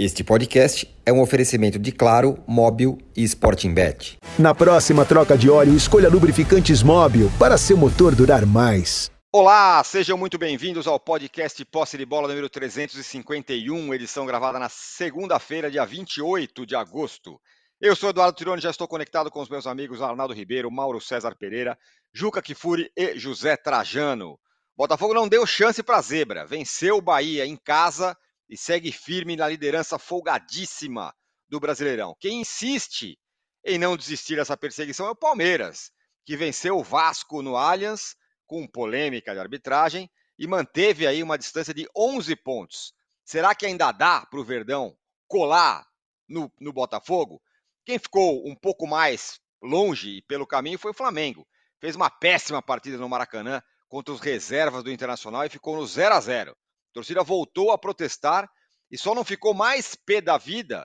Este podcast é um oferecimento de Claro, Móbil e Sporting Bet. Na próxima troca de óleo, escolha lubrificantes Móbil para seu motor durar mais. Olá, sejam muito bem-vindos ao podcast Posse de Bola número 351, edição gravada na segunda-feira, dia 28 de agosto. Eu sou Eduardo Tironi, já estou conectado com os meus amigos Arnaldo Ribeiro, Mauro César Pereira, Juca Kifuri e José Trajano. Botafogo não deu chance para a zebra, venceu o Bahia em casa e segue firme na liderança folgadíssima do Brasileirão. Quem insiste em não desistir dessa perseguição é o Palmeiras, que venceu o Vasco no Allianz com polêmica de arbitragem e manteve aí uma distância de 11 pontos. Será que ainda dá para o Verdão colar no, no Botafogo? Quem ficou um pouco mais longe pelo caminho foi o Flamengo. Fez uma péssima partida no Maracanã contra os reservas do Internacional e ficou no 0 a 0 a torcida voltou a protestar e só não ficou mais pé da vida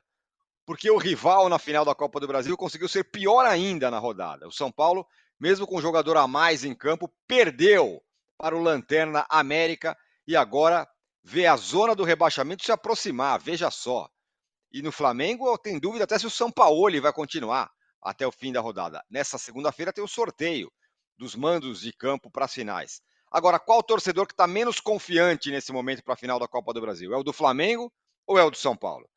porque o rival na final da Copa do Brasil conseguiu ser pior ainda na rodada. O São Paulo, mesmo com um jogador a mais em campo, perdeu para o Lanterna América e agora vê a zona do rebaixamento se aproximar. Veja só. E no Flamengo, tem dúvida até se o São Paulo vai continuar até o fim da rodada. Nessa segunda-feira tem o sorteio dos mandos de campo para as finais. Agora, qual torcedor que está menos confiante nesse momento para a final da Copa do Brasil? É o do Flamengo ou é o do São Paulo?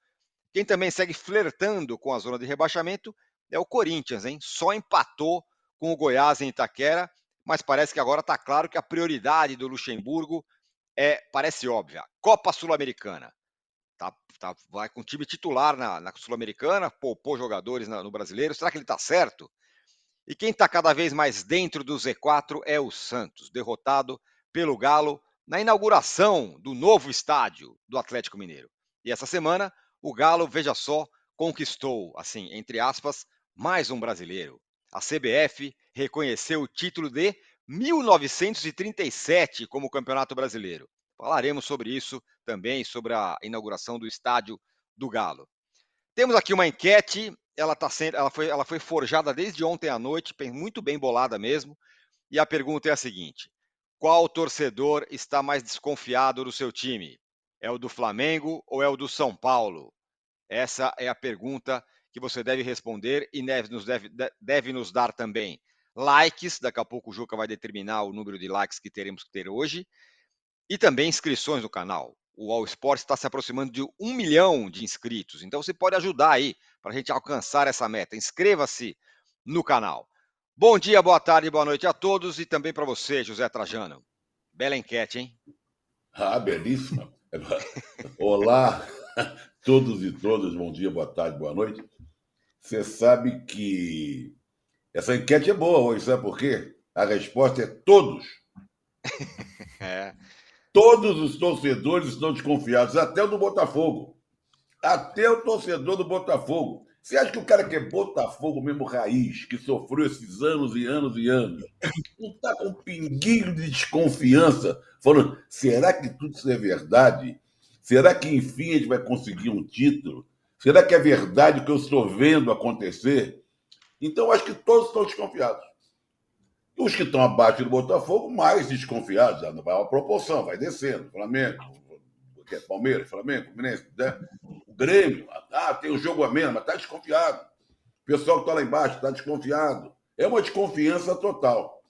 Quem também segue flertando com a zona de rebaixamento é o Corinthians, hein? Só empatou com o Goiás em Itaquera, mas parece que agora está claro que a prioridade do Luxemburgo é, parece óbvia, Copa Sul-Americana. Tá, tá, vai com time titular na, na Sul-Americana, poupou jogadores na, no brasileiro. Será que ele está certo? E quem está cada vez mais dentro do Z4 é o Santos, derrotado pelo Galo na inauguração do novo estádio do Atlético Mineiro. E essa semana, o Galo, veja só, conquistou, assim, entre aspas, mais um brasileiro. A CBF reconheceu o título de 1937 como Campeonato Brasileiro. Falaremos sobre isso também, sobre a inauguração do estádio do Galo. Temos aqui uma enquete ela tá sendo, ela foi, ela foi forjada desde ontem à noite, muito bem bolada mesmo. E a pergunta é a seguinte: qual torcedor está mais desconfiado do seu time? É o do Flamengo ou é o do São Paulo? Essa é a pergunta que você deve responder e deve nos, deve, deve nos dar também likes. Daqui a pouco o Juca vai determinar o número de likes que teremos que ter hoje. E também inscrições no canal o All Sports está se aproximando de um milhão de inscritos. Então você pode ajudar aí para a gente alcançar essa meta. Inscreva-se no canal. Bom dia, boa tarde, boa noite a todos e também para você, José Trajano. Bela enquete, hein? Ah, belíssima. Olá, todos e todas, bom dia, boa tarde, boa noite. Você sabe que essa enquete é boa hoje, sabe por quê? A resposta é todos. é. Todos os torcedores estão desconfiados, até o do Botafogo. Até o torcedor do Botafogo. Você acha que o cara que é Botafogo mesmo raiz, que sofreu esses anos e anos e anos, não está com um pinguinho de desconfiança, falando, será que tudo isso é verdade? Será que enfim a gente vai conseguir um título? Será que é verdade o que eu estou vendo acontecer? Então, acho que todos estão desconfiados. Os que estão abaixo do Botafogo, mais desconfiados, já não vai uma proporção, vai descendo. Flamengo, é Palmeiras, Flamengo, Fluminense, né? o Grêmio, ah, tem o jogo a menos, mas está desconfiado. O pessoal que está lá embaixo está desconfiado. É uma desconfiança total.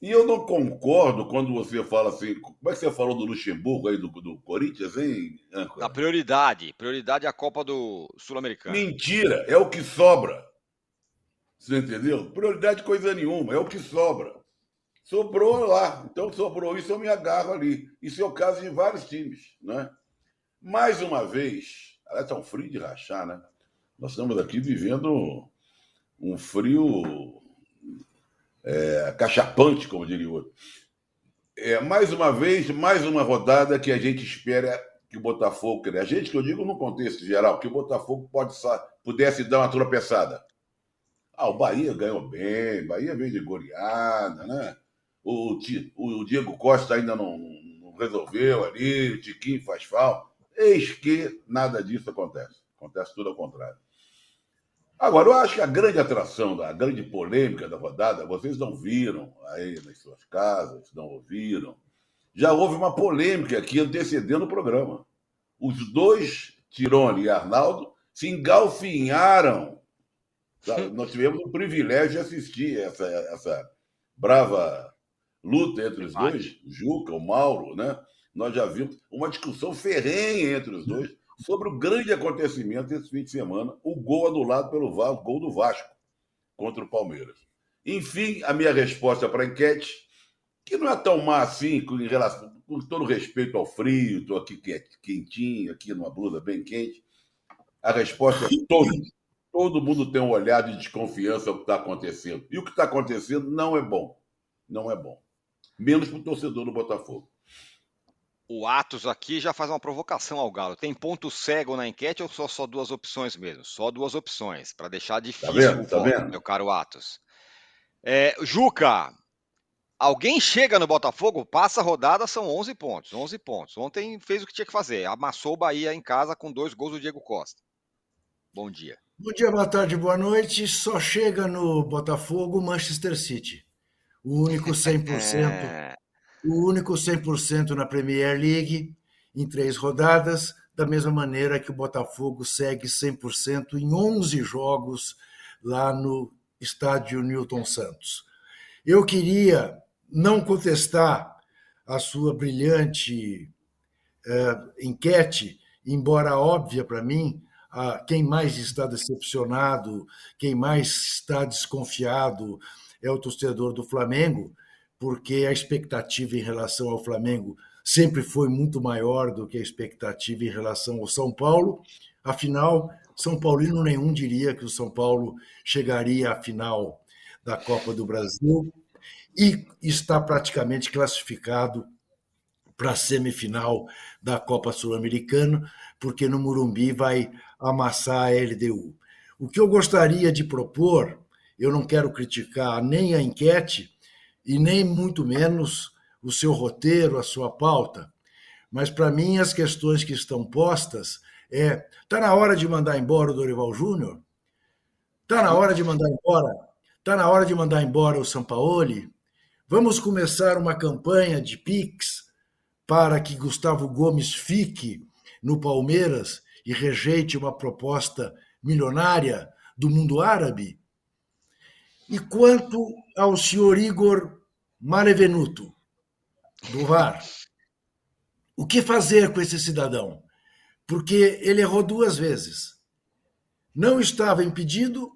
E eu não concordo quando você fala assim. Como é que você falou do Luxemburgo aí, do, do Corinthians, hein, Da prioridade. Prioridade é a Copa do Sul-Americano. Mentira, é o que sobra. Você entendeu? Prioridade coisa nenhuma, é o que sobra. Sobrou lá. Então sobrou isso, eu me agarro ali. Isso é o caso de vários times, né? Mais uma vez, ela está um frio de rachar, né? Nós estamos aqui vivendo um frio é, cachapante, como diria o outro. É, mais uma vez, mais uma rodada que a gente espera que o Botafogo, a gente que eu digo no contexto geral, que o Botafogo pode, pudesse dar uma tropeçada. Ah, o Bahia ganhou bem, Bahia veio de goleada, né? O, o Diego Costa ainda não, não resolveu ali, o Tiquinho faz falta. Eis que nada disso acontece. Acontece tudo ao contrário. Agora, eu acho que a grande atração, a grande polêmica da rodada, vocês não viram aí nas suas casas, não ouviram. Já houve uma polêmica aqui antecedendo o programa. Os dois Tirone e Arnaldo, se engalfinharam. Nós tivemos o privilégio de assistir essa, essa brava luta entre os dois, o Juca, o Mauro, né? Nós já vimos uma discussão ferrenha entre os dois sobre o grande acontecimento desse fim de semana, o gol anulado pelo Vasco, o gol do Vasco contra o Palmeiras. Enfim, a minha resposta para a enquete, que não é tão má assim, com, relação, com todo respeito ao frio, estou aqui quentinho, aqui numa blusa bem quente. A resposta é todo. Todo mundo tem um olhar de desconfiança ao que está acontecendo. E o que está acontecendo não é bom. Não é bom. Menos para o torcedor do Botafogo. O Atos aqui já faz uma provocação ao Galo. Tem ponto cego na enquete ou só, só duas opções mesmo? Só duas opções, para deixar difícil tá vendo? o tá voto, vendo? meu caro Atos. É, Juca, alguém chega no Botafogo, passa a rodada, são 11 pontos. 11 pontos. Ontem fez o que tinha que fazer. Amassou o Bahia em casa com dois gols do Diego Costa. Bom dia. Bom dia, boa tarde, boa noite. Só chega no Botafogo Manchester City. O único 100%, É, o único 100% na Premier League em três rodadas, da mesma maneira que o Botafogo segue 100% em 11 jogos lá no estádio Newton Santos. Eu queria não contestar a sua brilhante eh, enquete, embora óbvia para mim, quem mais está decepcionado, quem mais está desconfiado é o torcedor do Flamengo, porque a expectativa em relação ao Flamengo sempre foi muito maior do que a expectativa em relação ao São Paulo. Afinal, São Paulino nenhum diria que o São Paulo chegaria à final da Copa do Brasil e está praticamente classificado para a semifinal da Copa Sul-Americana, porque no Murumbi vai amassar a LDU. O que eu gostaria de propor, eu não quero criticar nem a enquete e nem muito menos o seu roteiro, a sua pauta, mas para mim as questões que estão postas é: está na hora de mandar embora o Dorival Júnior? Está na hora de mandar embora? Está na hora de mandar embora o Sampaoli? Vamos começar uma campanha de Pix para que Gustavo Gomes fique no Palmeiras e rejeite uma proposta milionária do mundo árabe? E quanto ao senhor Igor Malevenuto, do VAR, o que fazer com esse cidadão? Porque ele errou duas vezes. Não estava impedido,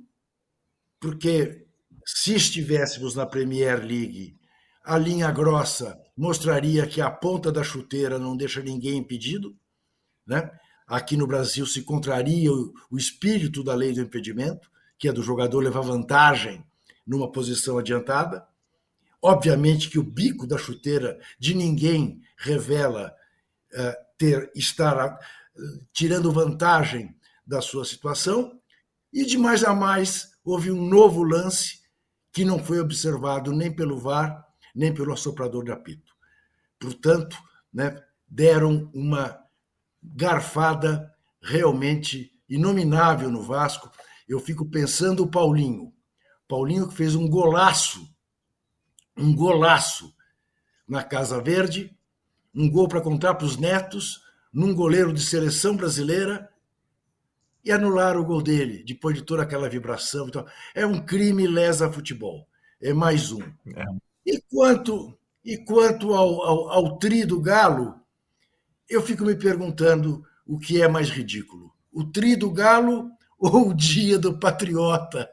porque se estivéssemos na Premier League, a linha grossa mostraria que a ponta da chuteira não deixa ninguém impedido, né? Aqui no Brasil se contraria o, espírito da lei do impedimento, que é do jogador levar vantagem numa posição adiantada. Obviamente que o bico da chuteira de ninguém revela uh, ter estar uh, tirando vantagem da sua situação. E de mais a mais houve um novo lance que não foi observado nem pelo VAR nem pelo assoprador de apito. Portanto, né, deram uma garfada realmente inominável no Vasco. Eu fico pensando o Paulinho. Paulinho que fez um golaço, um golaço na Casa Verde, um gol para contar para os netos, num goleiro de seleção brasileira, e anular o gol dele, depois de toda aquela vibração. Então, é um crime lesa futebol. É mais um. É. E quanto, e quanto ao, ao, ao tri do Galo, eu fico me perguntando o que é mais ridículo: o tri do Galo ou o dia do Patriota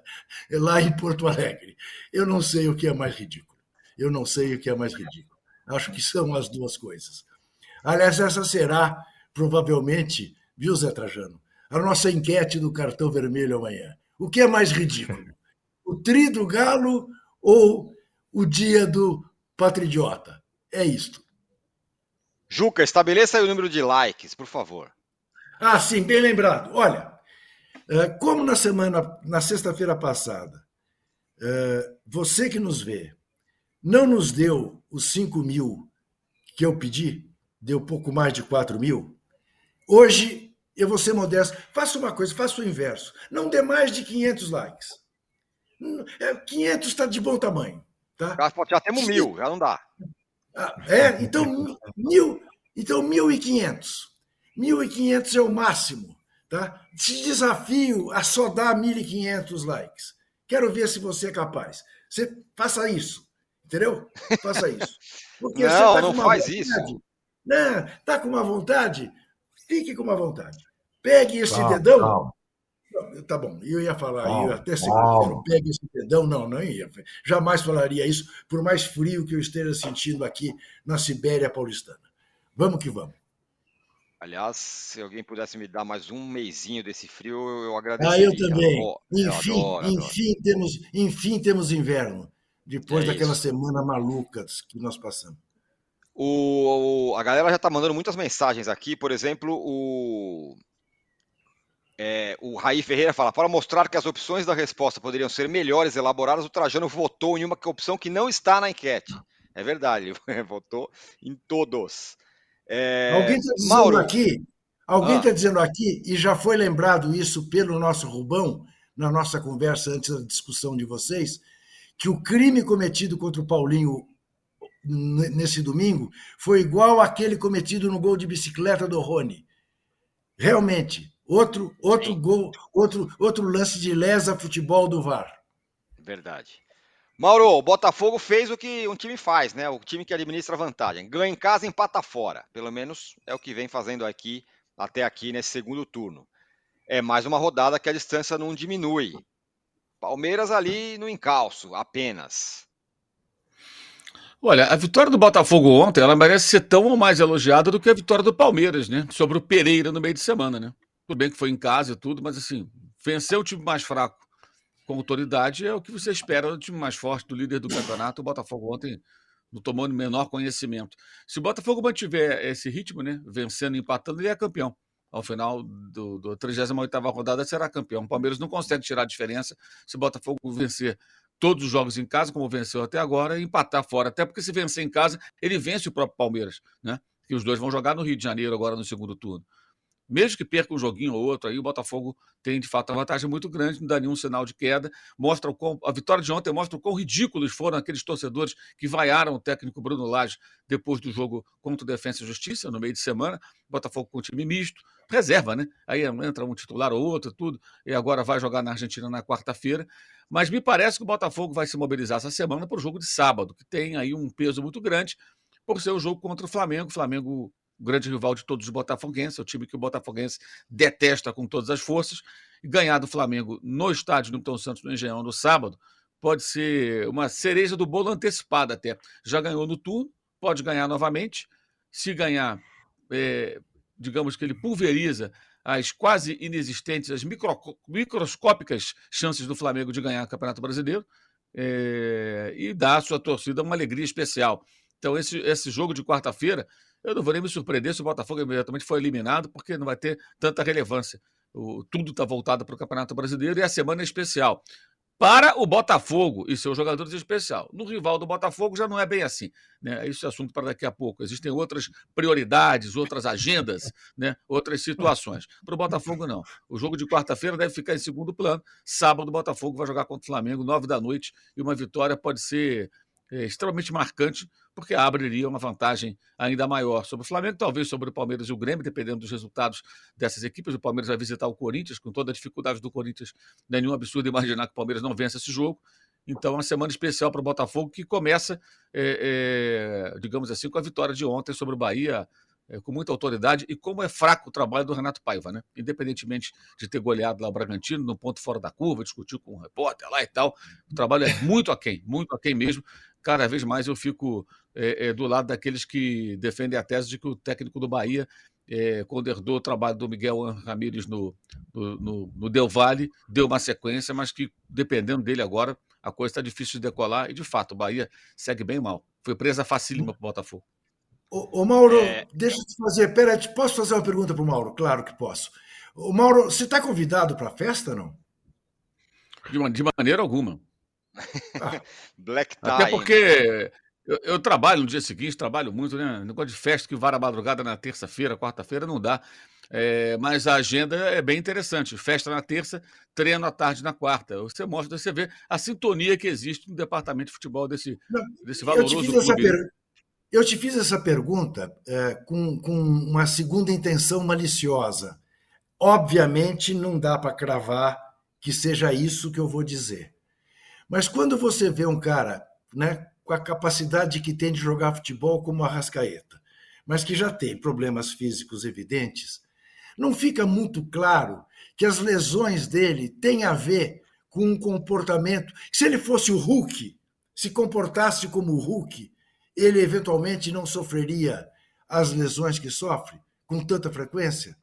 lá em Porto Alegre? Eu não sei o que é mais ridículo. Eu não sei o que é mais ridículo. Acho que são as duas coisas. Aliás, essa será provavelmente, viu, Zé Trajano, a nossa enquete do cartão vermelho amanhã. O que é mais ridículo? O tri do Galo ou o dia do patriota. É isto. Juca, estabeleça aí o número de likes, por favor. Ah, sim, bem lembrado. Olha, eh, como na semana, na sexta-feira passada, eh, você que nos vê não nos deu os 5 mil que eu pedi, deu pouco mais de 4 mil, hoje eu vou ser modesto. Faça uma coisa, faça o inverso. Não dê mais de 500 likes. 500 está de bom tamanho. Tá? Já temos mil, já não dá. Ah, é, então mil, então 1.500. 1.500 é o máximo. Tá? Te desafio a só dar 1.500 likes. Quero ver se você é capaz. Você faça isso, entendeu? Faça isso. Porque não, tá não faz vontade, isso. Não, tá com uma vontade? Fique com uma vontade. Pegue esse calma, dedão. Calma. Tá bom, eu ia falar, eu até segunda pegue esse dedão, não, não ia. Jamais falaria isso, por mais frio que eu esteja sentindo aqui na Sibéria paulistana. Vamos que vamos. Aliás, se alguém pudesse me dar mais um mêsinho desse frio, eu agradeço. Ah, eu também. Eu enfim, eu adoro, enfim, adoro. Temos, enfim, temos inverno, depois é daquela isso. semana maluca que nós passamos. O, a galera já está mandando muitas mensagens aqui, por exemplo, o, é, o Raí Ferreira fala: para mostrar que as opções da resposta poderiam ser melhores elaboradas, o Trajano votou em uma opção que não está na enquete. É verdade, ele votou em todos. É... Alguém está dizendo Mauro... aqui, alguém está ah. dizendo aqui, e já foi lembrado isso pelo nosso Rubão, na nossa conversa antes da discussão de vocês, que o crime cometido contra o Paulinho nesse domingo foi igual àquele cometido no gol de bicicleta do Rony. Realmente, outro outro gol, outro outro lance de lesa futebol do VAR. Verdade. Mauro, o Botafogo fez o que um time faz, né? O time que administra vantagem. Ganha em casa, empata fora. Pelo menos é o que vem fazendo aqui, até aqui nesse segundo turno. É mais uma rodada que a distância não diminui. Palmeiras ali no encalço, apenas. Olha, a vitória do Botafogo ontem, ela merece ser tão ou mais elogiada do que a vitória do Palmeiras, né? Sobre o Pereira no meio de semana, né? Tudo bem que foi em casa e tudo, mas assim, venceu o time mais fraco com autoridade é o que você espera do time mais forte, do líder do campeonato. O Botafogo ontem não tomou menor conhecimento. Se o Botafogo mantiver esse ritmo, né, vencendo e empatando, ele é campeão. Ao final do, do 38 rodada, será campeão. O Palmeiras não consegue tirar a diferença se o Botafogo vencer todos os jogos em casa, como venceu até agora, e empatar fora. Até porque se vencer em casa, ele vence o próprio Palmeiras, né? Que os dois vão jogar no Rio de Janeiro agora no segundo turno. Mesmo que perca um joguinho ou outro, aí o Botafogo tem de fato uma vantagem muito grande, não dá nenhum sinal de queda. Mostra o quão, a vitória de ontem mostra o quão ridículos foram aqueles torcedores que vaiaram o técnico Bruno Lage depois do jogo contra o Defensa e Justiça, no meio de semana. Botafogo com time misto, reserva, né? Aí entra um titular ou outro, tudo, e agora vai jogar na Argentina na quarta-feira. Mas me parece que o Botafogo vai se mobilizar essa semana para o jogo de sábado, que tem aí um peso muito grande, por ser o jogo contra o Flamengo. O Flamengo o grande rival de todos os botafoguenses, é o time que o botafoguense detesta com todas as forças, e ganhar do Flamengo no estádio do Milton Santos no Engenhão no sábado pode ser uma cereja do bolo antecipada até. Já ganhou no turno, pode ganhar novamente. Se ganhar, é, digamos que ele pulveriza as quase inexistentes, as micro, microscópicas chances do Flamengo de ganhar o Campeonato Brasileiro é, e dá à sua torcida uma alegria especial. Então, esse, esse jogo de quarta-feira eu não vou nem me surpreender se o Botafogo imediatamente for eliminado, porque não vai ter tanta relevância. O, tudo está voltado para o Campeonato Brasileiro e a semana é especial. Para o Botafogo e seus jogadores é especial. No rival do Botafogo já não é bem assim. Né? Isso é assunto para daqui a pouco. Existem outras prioridades, outras agendas, né? outras situações. Para o Botafogo, não. O jogo de quarta-feira deve ficar em segundo plano. Sábado, o Botafogo vai jogar contra o Flamengo, nove da noite, e uma vitória pode ser é, extremamente marcante, porque abriria uma vantagem ainda maior sobre o Flamengo, talvez sobre o Palmeiras e o Grêmio, dependendo dos resultados dessas equipes. O Palmeiras vai visitar o Corinthians, com toda a dificuldade do Corinthians, não é nenhum absurdo imaginar que o Palmeiras não vença esse jogo. Então, uma semana especial para o Botafogo, que começa, é, é, digamos assim, com a vitória de ontem sobre o Bahia, é, com muita autoridade e como é fraco o trabalho do Renato Paiva, né? Independentemente de ter goleado lá o Bragantino no ponto fora da curva, discutiu com o um repórter lá e tal, o trabalho é muito aquém, muito aquém mesmo. Cada vez mais eu fico é, é, do lado daqueles que defendem a tese de que o técnico do Bahia, é, quando herdou o trabalho do Miguel Ramírez no, no, no, no Del Valle, deu uma sequência, mas que dependendo dele agora, a coisa está difícil de decolar e de fato o Bahia segue bem mal. Foi presa facílima para o Botafogo. Ô, ô Mauro, é... deixa eu te fazer. Pera, posso fazer uma pergunta para o Mauro? Claro que posso. Ô, Mauro, você está convidado para a festa não? De, de maneira alguma. Black tie. Até porque eu, eu, trabalho no dia seguinte, trabalho muito, né? Negócio de festa que vara a madrugada na terça-feira, quarta-feira, não dá. É, mas a agenda é bem interessante. Festa na terça, treino à tarde na quarta. Você mostra, você vê a sintonia que existe no departamento de futebol desse, não, desse valoroso clube. Per... Eu te fiz essa pergunta é, com, com uma segunda intenção maliciosa. Obviamente, não dá para cravar que seja isso que eu vou dizer. Mas quando você vê um cara né, com a capacidade que tem de jogar futebol como a Rascaeta, mas que já tem problemas físicos evidentes, não fica muito claro que as lesões dele têm a ver com um comportamento. Se ele fosse o Hulk, se comportasse como o Hulk, ele eventualmente não sofreria as lesões que sofre com tanta frequência?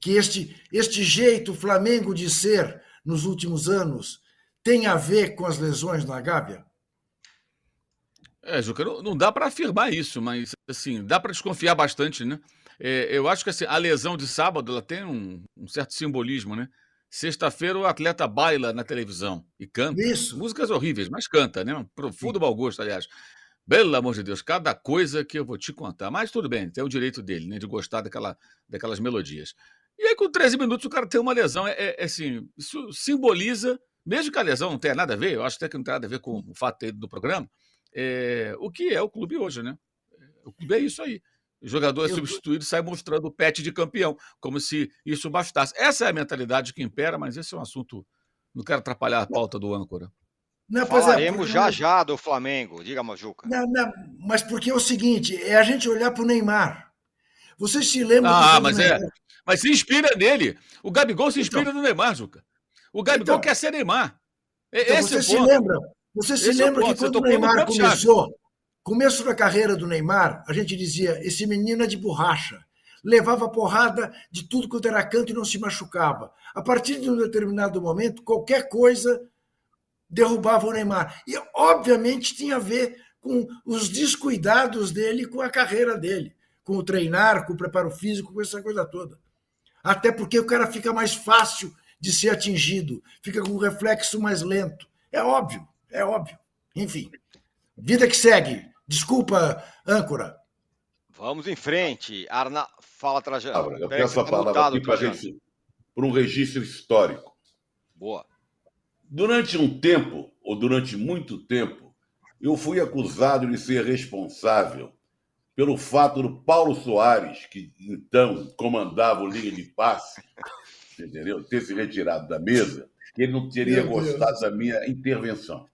Que este, este jeito Flamengo de ser nos últimos anos tem a ver com as lesões na Gávea? É, Juca, não, dá para afirmar isso, mas assim, dá para desconfiar bastante, né? É, eu acho que assim, a lesão de sábado ela tem um, um certo simbolismo, né? Sexta-feira o atleta baila na televisão e canta. Isso. Músicas horríveis, mas canta, né? Um profundo mau gosto, aliás. Pelo amor de Deus, cada coisa que eu vou te contar. Mas tudo bem, tem o direito dele, né? De gostar daquela, daquelas melodias. E aí, com 13 minutos, o cara tem uma lesão. É, é, é assim, isso simboliza, mesmo que a lesão não tenha nada a ver, eu acho até que não tem nada a ver com o fato do programa, é, o que é o clube hoje, né? O clube é isso aí. O jogador é substituído sai mostrando o pet de campeão, como se isso bastasse. Essa é a mentalidade que impera, mas esse é um assunto. Não quero atrapalhar a pauta do âncora. Não, é, Falaremos é, já já do Flamengo, diga, Majuca. Não, não, mas porque é o seguinte, é a gente olhar para o Neymar. Vocês se lembram Ah, mas é. Mas se inspira nele. O Gabigol se inspira então, no Neymar, Juca. O Gabigol então, quer ser Neymar. Então Esse você é se lembra? Você se Esse é lembra é que quando o Neymar começou, começo da carreira do Neymar, a gente dizia: esse menino é de borracha. Levava porrada de tudo quanto era canto e não se machucava. A partir de um determinado momento, qualquer coisa derrubava o Neymar. E, obviamente, tinha a ver com os descuidados dele com a carreira dele, com o treinar, com o preparo físico, com essa coisa toda. Até porque o cara fica mais fácil de ser atingido, fica com um reflexo mais lento. É óbvio, é óbvio. Enfim, vida que segue. Desculpa, âncora. Vamos em frente. Arna, fala, Trajano. eu peço a tá palavra aqui para gente, por um registro histórico. Boa. Durante um tempo, ou durante muito tempo, eu fui acusado de ser responsável pelo fato do Paulo Soares, que então comandava o linha de passe, entendeu? ter se retirado da mesa, que ele não teria Meu gostado Deus. da minha intervenção.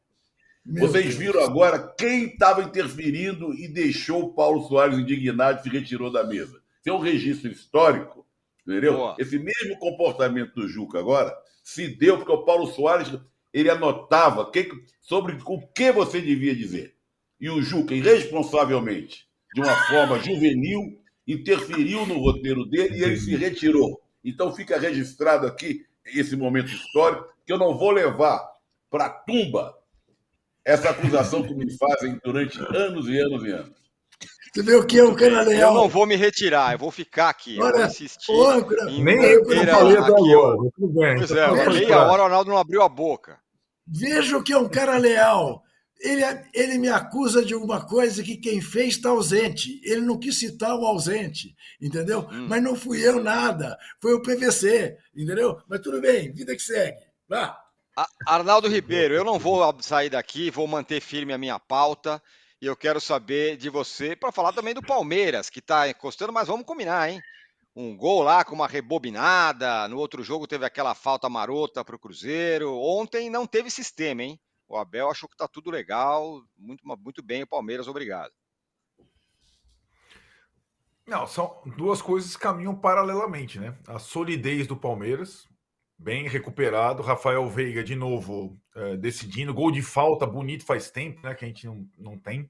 Meu Vocês Deus. viram agora quem estava interferindo e deixou o Paulo Soares indignado e se retirou da mesa. É um registro histórico, entendeu? Boa. Esse mesmo comportamento do Juca agora se deu porque o Paulo Soares ele anotava que, sobre o que você devia dizer. E o Juca, irresponsavelmente, de uma forma juvenil, interferiu no roteiro dele e ele se retirou. Então fica registrado aqui esse momento histórico que eu não vou levar para a tumba essa acusação que me fazem durante anos e anos e anos. Você vê o que é um cara leal? Eu não vou me retirar, eu vou ficar aqui. Olha, eu vou insistir. nem eu que não falei até agora. Tudo bem. Pois é, meia hora o Arnaldo não abriu a boca. Veja o que é um cara leal. Ele, ele me acusa de alguma coisa que quem fez está ausente. Ele não quis citar o ausente, entendeu? Hum. Mas não fui eu nada. Foi o PVC, entendeu? Mas tudo bem, vida que segue. Vá. Arnaldo Ribeiro, eu não vou sair daqui, vou manter firme a minha pauta. E eu quero saber de você, para falar também do Palmeiras, que está encostando, mas vamos combinar, hein? Um gol lá com uma rebobinada. No outro jogo teve aquela falta marota para o Cruzeiro. Ontem não teve sistema, hein? O Abel achou que está tudo legal. Muito, muito bem, o Palmeiras, obrigado. Não, são duas coisas que caminham paralelamente, né? A solidez do Palmeiras, bem recuperado. Rafael Veiga, de novo, é, decidindo. Gol de falta bonito faz tempo, né? Que a gente não, não tem.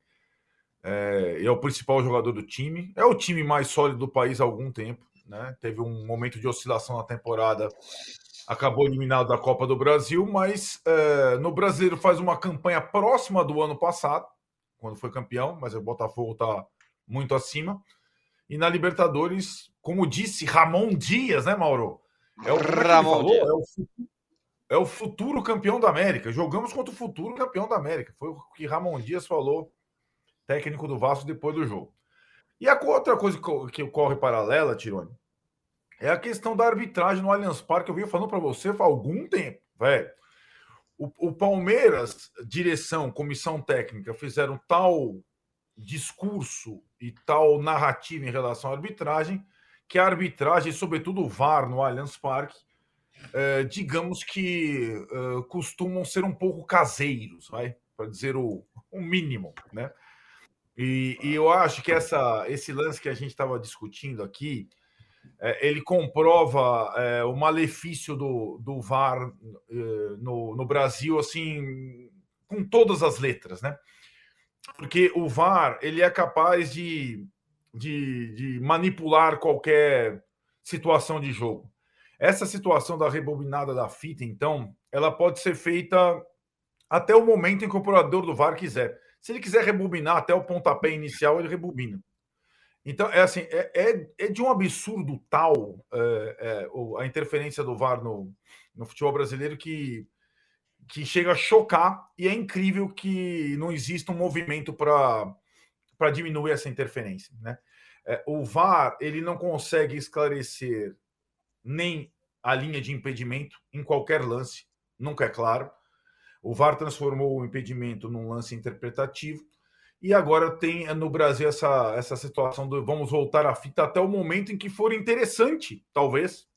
É, é o principal jogador do time. É o time mais sólido do país há algum tempo. Né? Teve um momento de oscilação na temporada. Acabou eliminado da Copa do Brasil, mas é, no brasileiro faz uma campanha próxima do ano passado, quando foi campeão, mas o Botafogo está muito acima. E na Libertadores, como disse Ramon Dias, né, Mauro? É o, Ramon falou, é o, é o futuro campeão da América. Jogamos contra o futuro campeão da América. Foi o que Ramon Dias falou, técnico do Vasco, depois do jogo. E a outra coisa que ocorre paralela, Tirone, é a questão da arbitragem no Allianz Parque. Eu vinha falando para você há algum tempo, velho. O, Palmeiras, direção, comissão técnica, fizeram tal discurso e tal narrativa em relação à arbitragem que a arbitragem, sobretudo o VAR no Allianz Parque, é, digamos que é, costumam ser um pouco caseiros, vai, para dizer o, o mínimo, né? E, e, eu acho que essa, esse lance que a gente estava discutindo aqui, ele comprova é, o malefício do, do VAR é, no, no Brasil, assim, com todas as letras, né? Porque o VAR ele é capaz de, de, de manipular qualquer situação de jogo. Essa situação da rebobinada da fita, então, ela pode ser feita até o momento em que o operador do VAR quiser. Se ele quiser rebobinar até o pontapé inicial, ele rebobina. Então, é assim, é, é, é de um absurdo tal é, é, a interferência do VAR no, no futebol brasileiro que, que chega a chocar e é incrível que não exista um movimento para diminuir essa interferência. Né? É, o VAR ele não consegue esclarecer nem a linha de impedimento em qualquer lance, nunca é claro. O VAR transformou o impedimento num lance interpretativo e agora tem no Brasil essa, essa situação do vamos voltar à fita até o momento em que for interessante, talvez,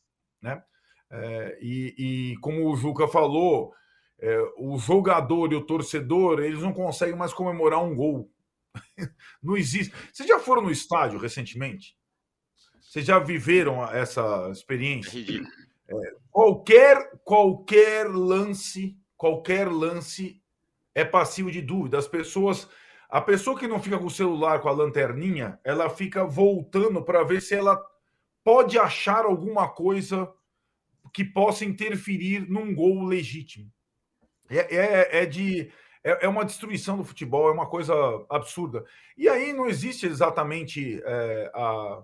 né? É, e, e, como o Juca falou, é, o jogador e o torcedor eles não conseguem mais comemorar um gol. não existe. Vocês já foram no estádio recentemente? Vocês já viveram essa experiência? É, qualquer qualquer lance, qualquer lance é passivo de dúvida. As pessoas, a pessoa que não fica com o celular com a lanterninha, ela fica voltando para ver se ela pode achar alguma coisa que possa interferir num gol legítimo. É, é, é de é, é, uma destruição do futebol, é uma coisa absurda. E aí não existe exatamente é, a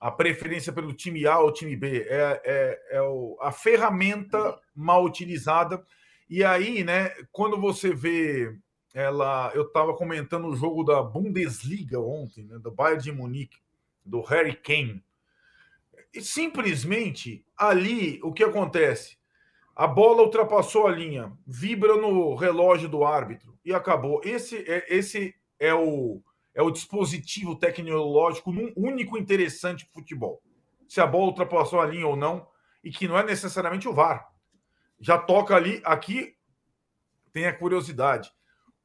a preferência pelo time A ou time B, é, é, é o, a ferramenta mal utilizada. E aí, né, quando você vê ela, eu estava comentando o jogo da Bundesliga ontem, né, do Bayern de Munique, do Harry Kane. E simplesmente ali o que acontece? A bola ultrapassou a linha, vibra no relógio do árbitro e acabou. Esse é, esse é o é o dispositivo tecnológico único interessante para futebol. Se a bola ultrapassou a linha ou não, e que não é necessariamente o VAR. Já toca ali, aqui tem a curiosidade.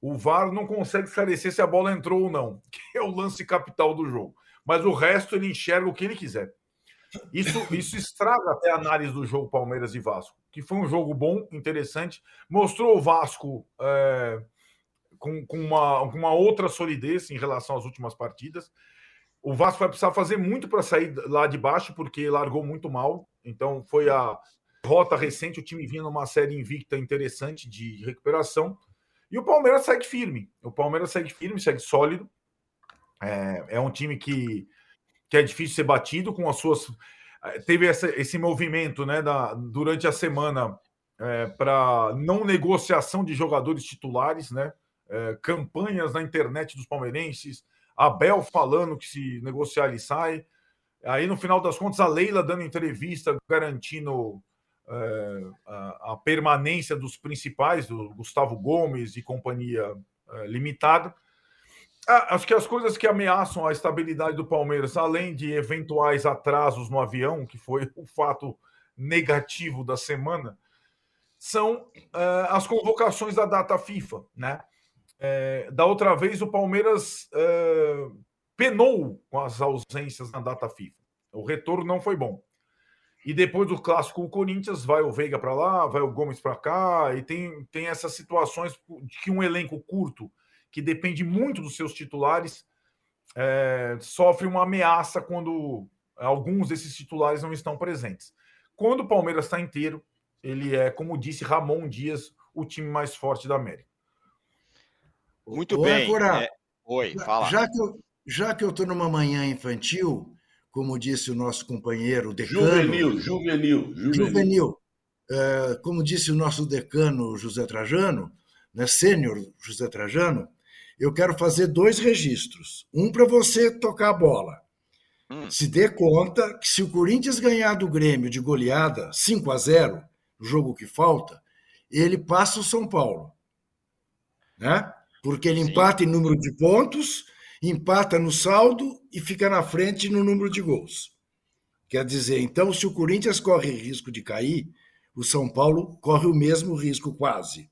O VAR não consegue esclarecer se a bola entrou ou não, que é o lance capital do jogo. Mas o resto ele enxerga o que ele quiser. Isso, isso estraga até a análise do jogo Palmeiras e Vasco, que foi um jogo bom, interessante. Mostrou o Vasco é, com, com, uma, com uma outra solidez em relação às últimas partidas. O Vasco vai precisar fazer muito para sair lá de baixo, porque largou muito mal. Então, foi a rota recente. O time vinha numa série invicta interessante de recuperação. E o Palmeiras segue firme. O Palmeiras segue firme, segue sólido. É, é um time que, que é difícil ser batido com as suas. É, teve essa, esse movimento né, da, durante a semana é, para não negociação de jogadores titulares, né? é, campanhas na internet dos palmeirenses, Abel falando que se negociar ele sai. Aí, no final das contas, a Leila dando entrevista garantindo é, a, a, permanência dos principais, do Gustavo Gomes e companhia é, limitada. Ah, acho que as coisas que ameaçam a estabilidade do Palmeiras, além de eventuais atrasos no avião, que foi o fato negativo da semana, são é, as convocações da data FIFA, né? É, da outra vez, o Palmeiras é, penou com as ausências na data FIFA. O retorno não foi bom. E depois do clássico o Corinthians, vai o Veiga para lá, vai o Gomes para cá, e tem, tem essas situações de que um elenco curto, que depende muito dos seus titulares, é, sofre uma ameaça quando alguns desses titulares não estão presentes. Quando o Palmeiras está inteiro, ele é, como disse Ramon Dias, o time mais forte da América. Muito Ô, bem. Agora, é... Oi, fala. Já que eu já que eu estou numa manhã infantil, como disse o nosso companheiro decano, juvenil, juvenil, juvenil, juvenil é, como disse o nosso decano José Trajano, né, sênior José Trajano, eu quero fazer dois registros. Um para você tocar a bola. Hum. Se dê conta que se o Corinthians ganhar do Grêmio de goleada 5 a 0, no jogo que falta, ele passa o São Paulo. Né? porque ele Sim. empata em número de pontos, empata no saldo e fica na frente no número de gols. Quer dizer, então, se o Corinthians corre risco de cair, o São Paulo corre o mesmo risco quase.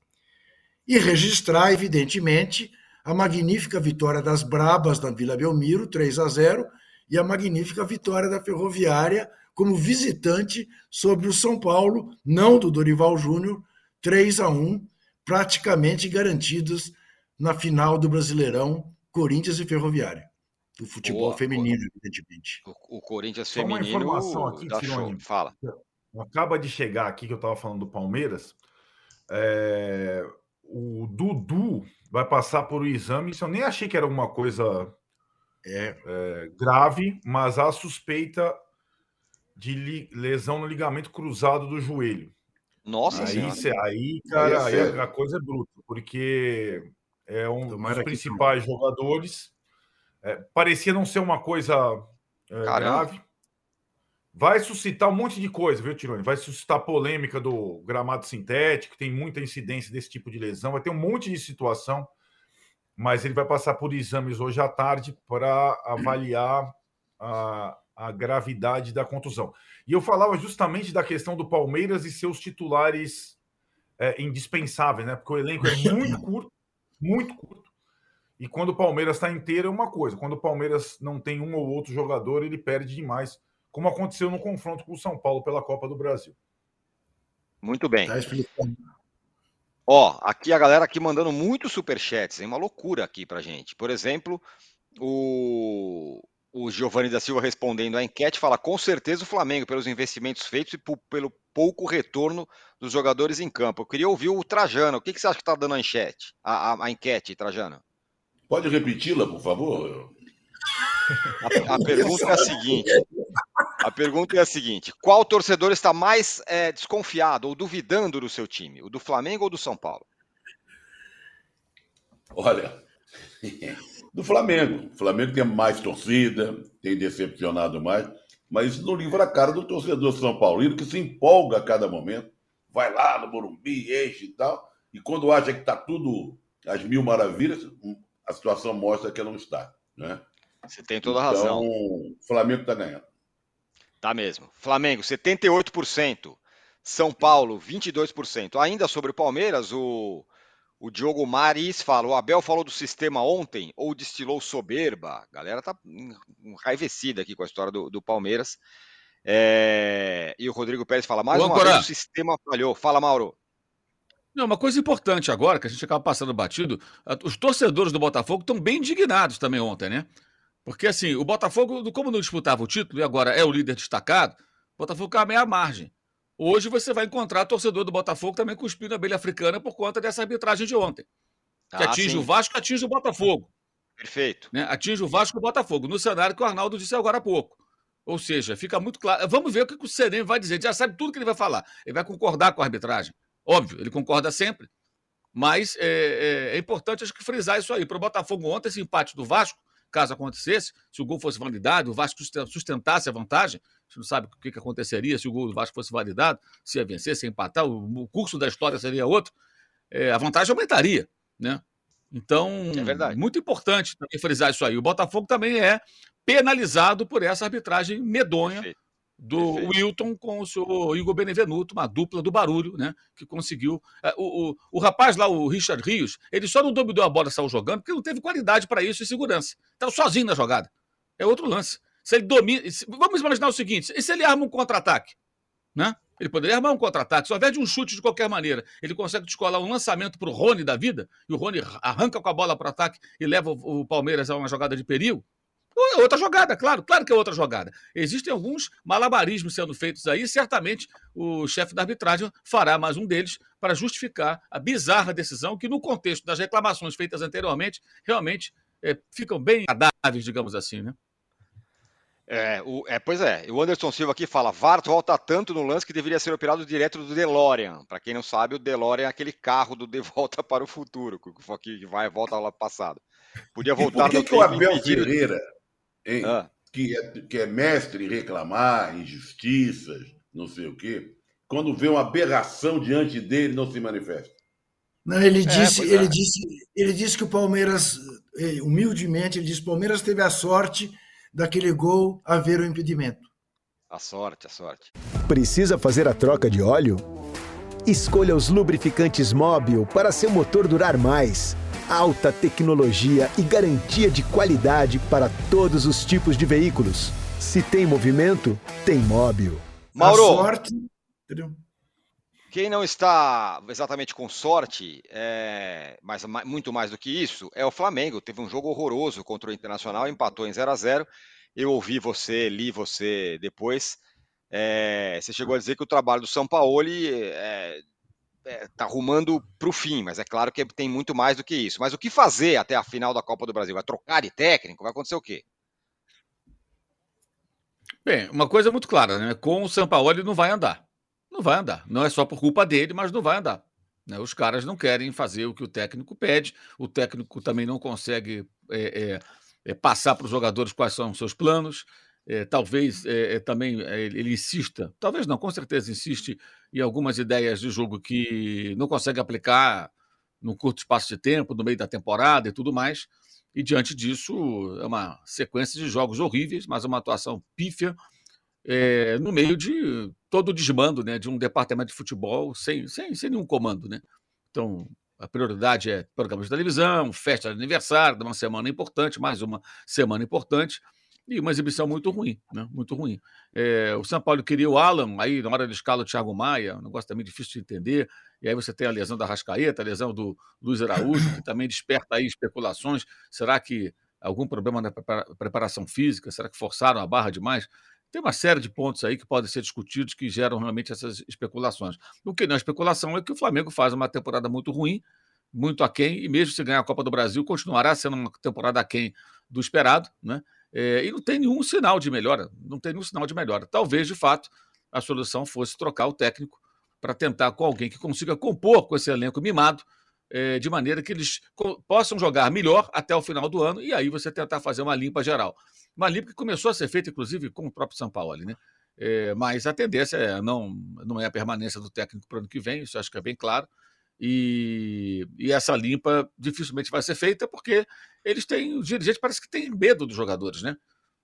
E registrar, evidentemente, a magnífica vitória das Brabas na Vila Belmiro, 3 a 0, e a magnífica vitória da Ferroviária como visitante sobre o São Paulo, não do Dorival Júnior, 3 a 1, praticamente garantidos na final do Brasileirão, Corinthians e Ferroviária. Do futebol Boa, feminino, evidentemente. O, o Corinthians Só feminino. Uma informação aqui, Tirone, Fala. Acaba de chegar aqui que eu estava falando do Palmeiras. É, o Dudu vai passar por um exame. Isso eu nem achei que era alguma coisa é, é, grave, mas a suspeita de li, lesão no ligamento cruzado do joelho. Nossa aí, cê, aí cara, aí a coisa é bruta, porque é um Tomara dos principais jogadores. É, parecia não ser uma coisa é, grave. Vai suscitar um monte de coisa, viu, Tirone? Vai suscitar polêmica do gramado sintético, tem muita incidência desse tipo de lesão, vai ter um monte de situação, mas ele vai passar por exames hoje à tarde para avaliar a, a gravidade da contusão. E eu falava justamente da questão do Palmeiras e seus titulares é, indispensáveis, né? Porque o elenco é muito curto, muito curto. E quando o Palmeiras está inteiro é uma coisa. Quando o Palmeiras não tem um ou outro jogador, ele perde demais, como aconteceu no confronto com o São Paulo pela Copa do Brasil. Muito bem. Tá Ó, aqui a galera aqui mandando muitos superchats, é uma loucura aqui pra gente. Por exemplo, o o Giovanni da Silva respondendo à enquete fala com certeza o Flamengo pelos investimentos feitos e pelo pouco retorno dos jogadores em campo. Eu queria ouvir o Trajano. O que, que você acha que está dando a enquete, a, a, a enquete, Trajano? Pode repeti-la, por favor? A, a, pergunta é a seguinte: a pergunta é a seguinte: qual torcedor está mais é, desconfiado ou duvidando do seu time? O do Flamengo ou do São Paulo? Olha, do Flamengo. O Flamengo tem mais torcida, tem decepcionado mais, mas isso não livra a cara do torcedor São Paulino, que se empolga a cada momento, vai lá no Morumbi, enche e tal, e quando acha que está tudo às mil maravilhas, a situação mostra que não está. Né? Você tem toda a razão. Então, o Flamengo está ganhando. Tá mesmo. Flamengo, 78%. São Paulo, 22%. Ainda sobre o Palmeiras, o o Diogo Maris fala: o Abel falou do sistema ontem ou destilou soberba? A galera tá enraivecida aqui com a história do, do Palmeiras. É... E o Rodrigo Pérez fala: mais uma vez o sistema falhou. Fala, Mauro. Não, uma coisa importante agora, que a gente acaba passando batido, os torcedores do Botafogo estão bem indignados também ontem, né? Porque assim, o Botafogo, como não disputava o título e agora é o líder destacado, o Botafogo cai meia margem. Hoje você vai encontrar torcedor do Botafogo também cuspindo a abelha africana por conta dessa arbitragem de ontem. Que ah, atinge sim. o Vasco, atinge o Botafogo. Perfeito. Né? Atinge o Vasco e o Botafogo, no cenário que o Arnaldo disse agora há pouco. Ou seja, fica muito claro. Vamos ver o que o Sereno vai dizer. Ele já sabe tudo que ele vai falar. Ele vai concordar com a arbitragem. Óbvio, ele concorda sempre. Mas é, é, é importante acho que frisar isso aí. Para o Botafogo ontem, esse empate do Vasco, caso acontecesse, se o gol fosse validado, o Vasco sustentasse a vantagem, gente não sabe o que, que aconteceria se o gol do Vasco fosse validado, se ia vencer, se ia empatar, o, o curso da história seria outro. É, a vantagem aumentaria, né? Então, é muito importante também frisar isso aí. O Botafogo também é penalizado por essa arbitragem medonha Perfeito. do Perfeito. Wilton com o seu Igor Benevenuto, uma dupla do barulho, né? Que conseguiu. É, o, o, o rapaz lá, o Richard Rios, ele só não dominou a bola saiu jogando porque não teve qualidade para isso e segurança. Estava sozinho na jogada. É outro lance. Se ele domina. Vamos imaginar o seguinte: e se ele arma um contra-ataque? Né? Ele poderia armar um contra-ataque, só ao invés de um chute de qualquer maneira, ele consegue descolar um lançamento para o Rony da vida, e o Rony arranca com a bola para o ataque e leva o Palmeiras a uma jogada de perigo. É outra jogada, claro, claro que é outra jogada. Existem alguns malabarismos sendo feitos aí, e certamente o chefe da arbitragem fará mais um deles para justificar a bizarra decisão que, no contexto das reclamações feitas anteriormente, realmente é, ficam bem agradáveis, digamos assim, né? É, o, é, pois é, o Anderson Silva aqui fala: Vart volta tanto no lance que deveria ser operado direto do DeLorean. Para quem não sabe, o DeLorean é aquele carro do De Volta para o Futuro, que vai e volta lá passado. Podia voltar e por que, que o Abel Ferreira, hein, ah. que, é, que é mestre em reclamar injustiças, não sei o quê, quando vê uma aberração diante dele, não se manifesta? Não, ele é, disse, é, ele disse, ele disse que o Palmeiras, eh, humildemente, ele disse: o Palmeiras teve a sorte daquele gol haver o impedimento. A sorte, a sorte. Precisa fazer a troca de óleo? Escolha os lubrificantes Móbil para seu motor durar mais. Alta tecnologia e garantia de qualidade para todos os tipos de veículos. Se tem movimento, tem Móbil. Mauro, sorte. Entendeu? quem não está exatamente com sorte, é, mas ma- muito mais do que isso, é o Flamengo. Teve um jogo horroroso contra o Internacional, empatou em 0 a 0 Eu ouvi você, li você depois. É, você chegou a dizer que o trabalho do São Paulo está arrumando para o fim, mas é claro que tem muito mais do que isso. Mas o que fazer até a final da Copa do Brasil? Vai trocar de técnico? Vai acontecer o quê? Bem, uma coisa muito clara, né? Com o Sampaoli não vai andar. Não vai andar. Não é só por culpa dele, mas não vai andar. né? Os caras não querem fazer o que o técnico pede, o técnico também não consegue é, é, é, passar para os jogadores quais são os seus planos. É, talvez é, também ele ele insista, talvez não, com certeza insiste em algumas ideias de jogo que não consegue aplicar num curto espaço de tempo, no meio da temporada e tudo mais. E diante disso, é uma sequência de jogos horríveis, mas uma atuação pífia é, no meio de todo o desmando né, de um departamento de futebol sem, sem, sem nenhum comando. Né? Então, a prioridade é programas de televisão, festa de aniversário, de uma semana importante, mais uma semana importante, e uma exibição muito ruim, né? Muito ruim. É, o São Paulo queria o Alan, aí na hora de escala o Thiago Maia, um negócio também difícil de entender. E aí você tem a lesão da Rascaeta, a lesão do Luiz Araújo, que também desperta aí especulações. Será que algum problema na prepara- preparação física? Será que forçaram a barra demais? Tem uma série de pontos aí que podem ser discutidos que geram realmente essas especulações. O que não é especulação é que o Flamengo faz uma temporada muito ruim, muito aquém, e mesmo se ganhar a Copa do Brasil, continuará sendo uma temporada aquém do esperado, né? É, e não tem nenhum sinal de melhora, não tem nenhum sinal de melhora. Talvez, de fato, a solução fosse trocar o técnico para tentar com alguém que consiga compor com esse elenco mimado, é, de maneira que eles possam jogar melhor até o final do ano, e aí você tentar fazer uma limpa geral. Uma limpa que começou a ser feita, inclusive, com o próprio São Paulo, né? É, mas a tendência é não, não é a permanência do técnico para o ano que vem, isso acho que é bem claro. E, e essa limpa dificilmente vai ser feita porque eles têm, os dirigentes parece que têm medo dos jogadores, né?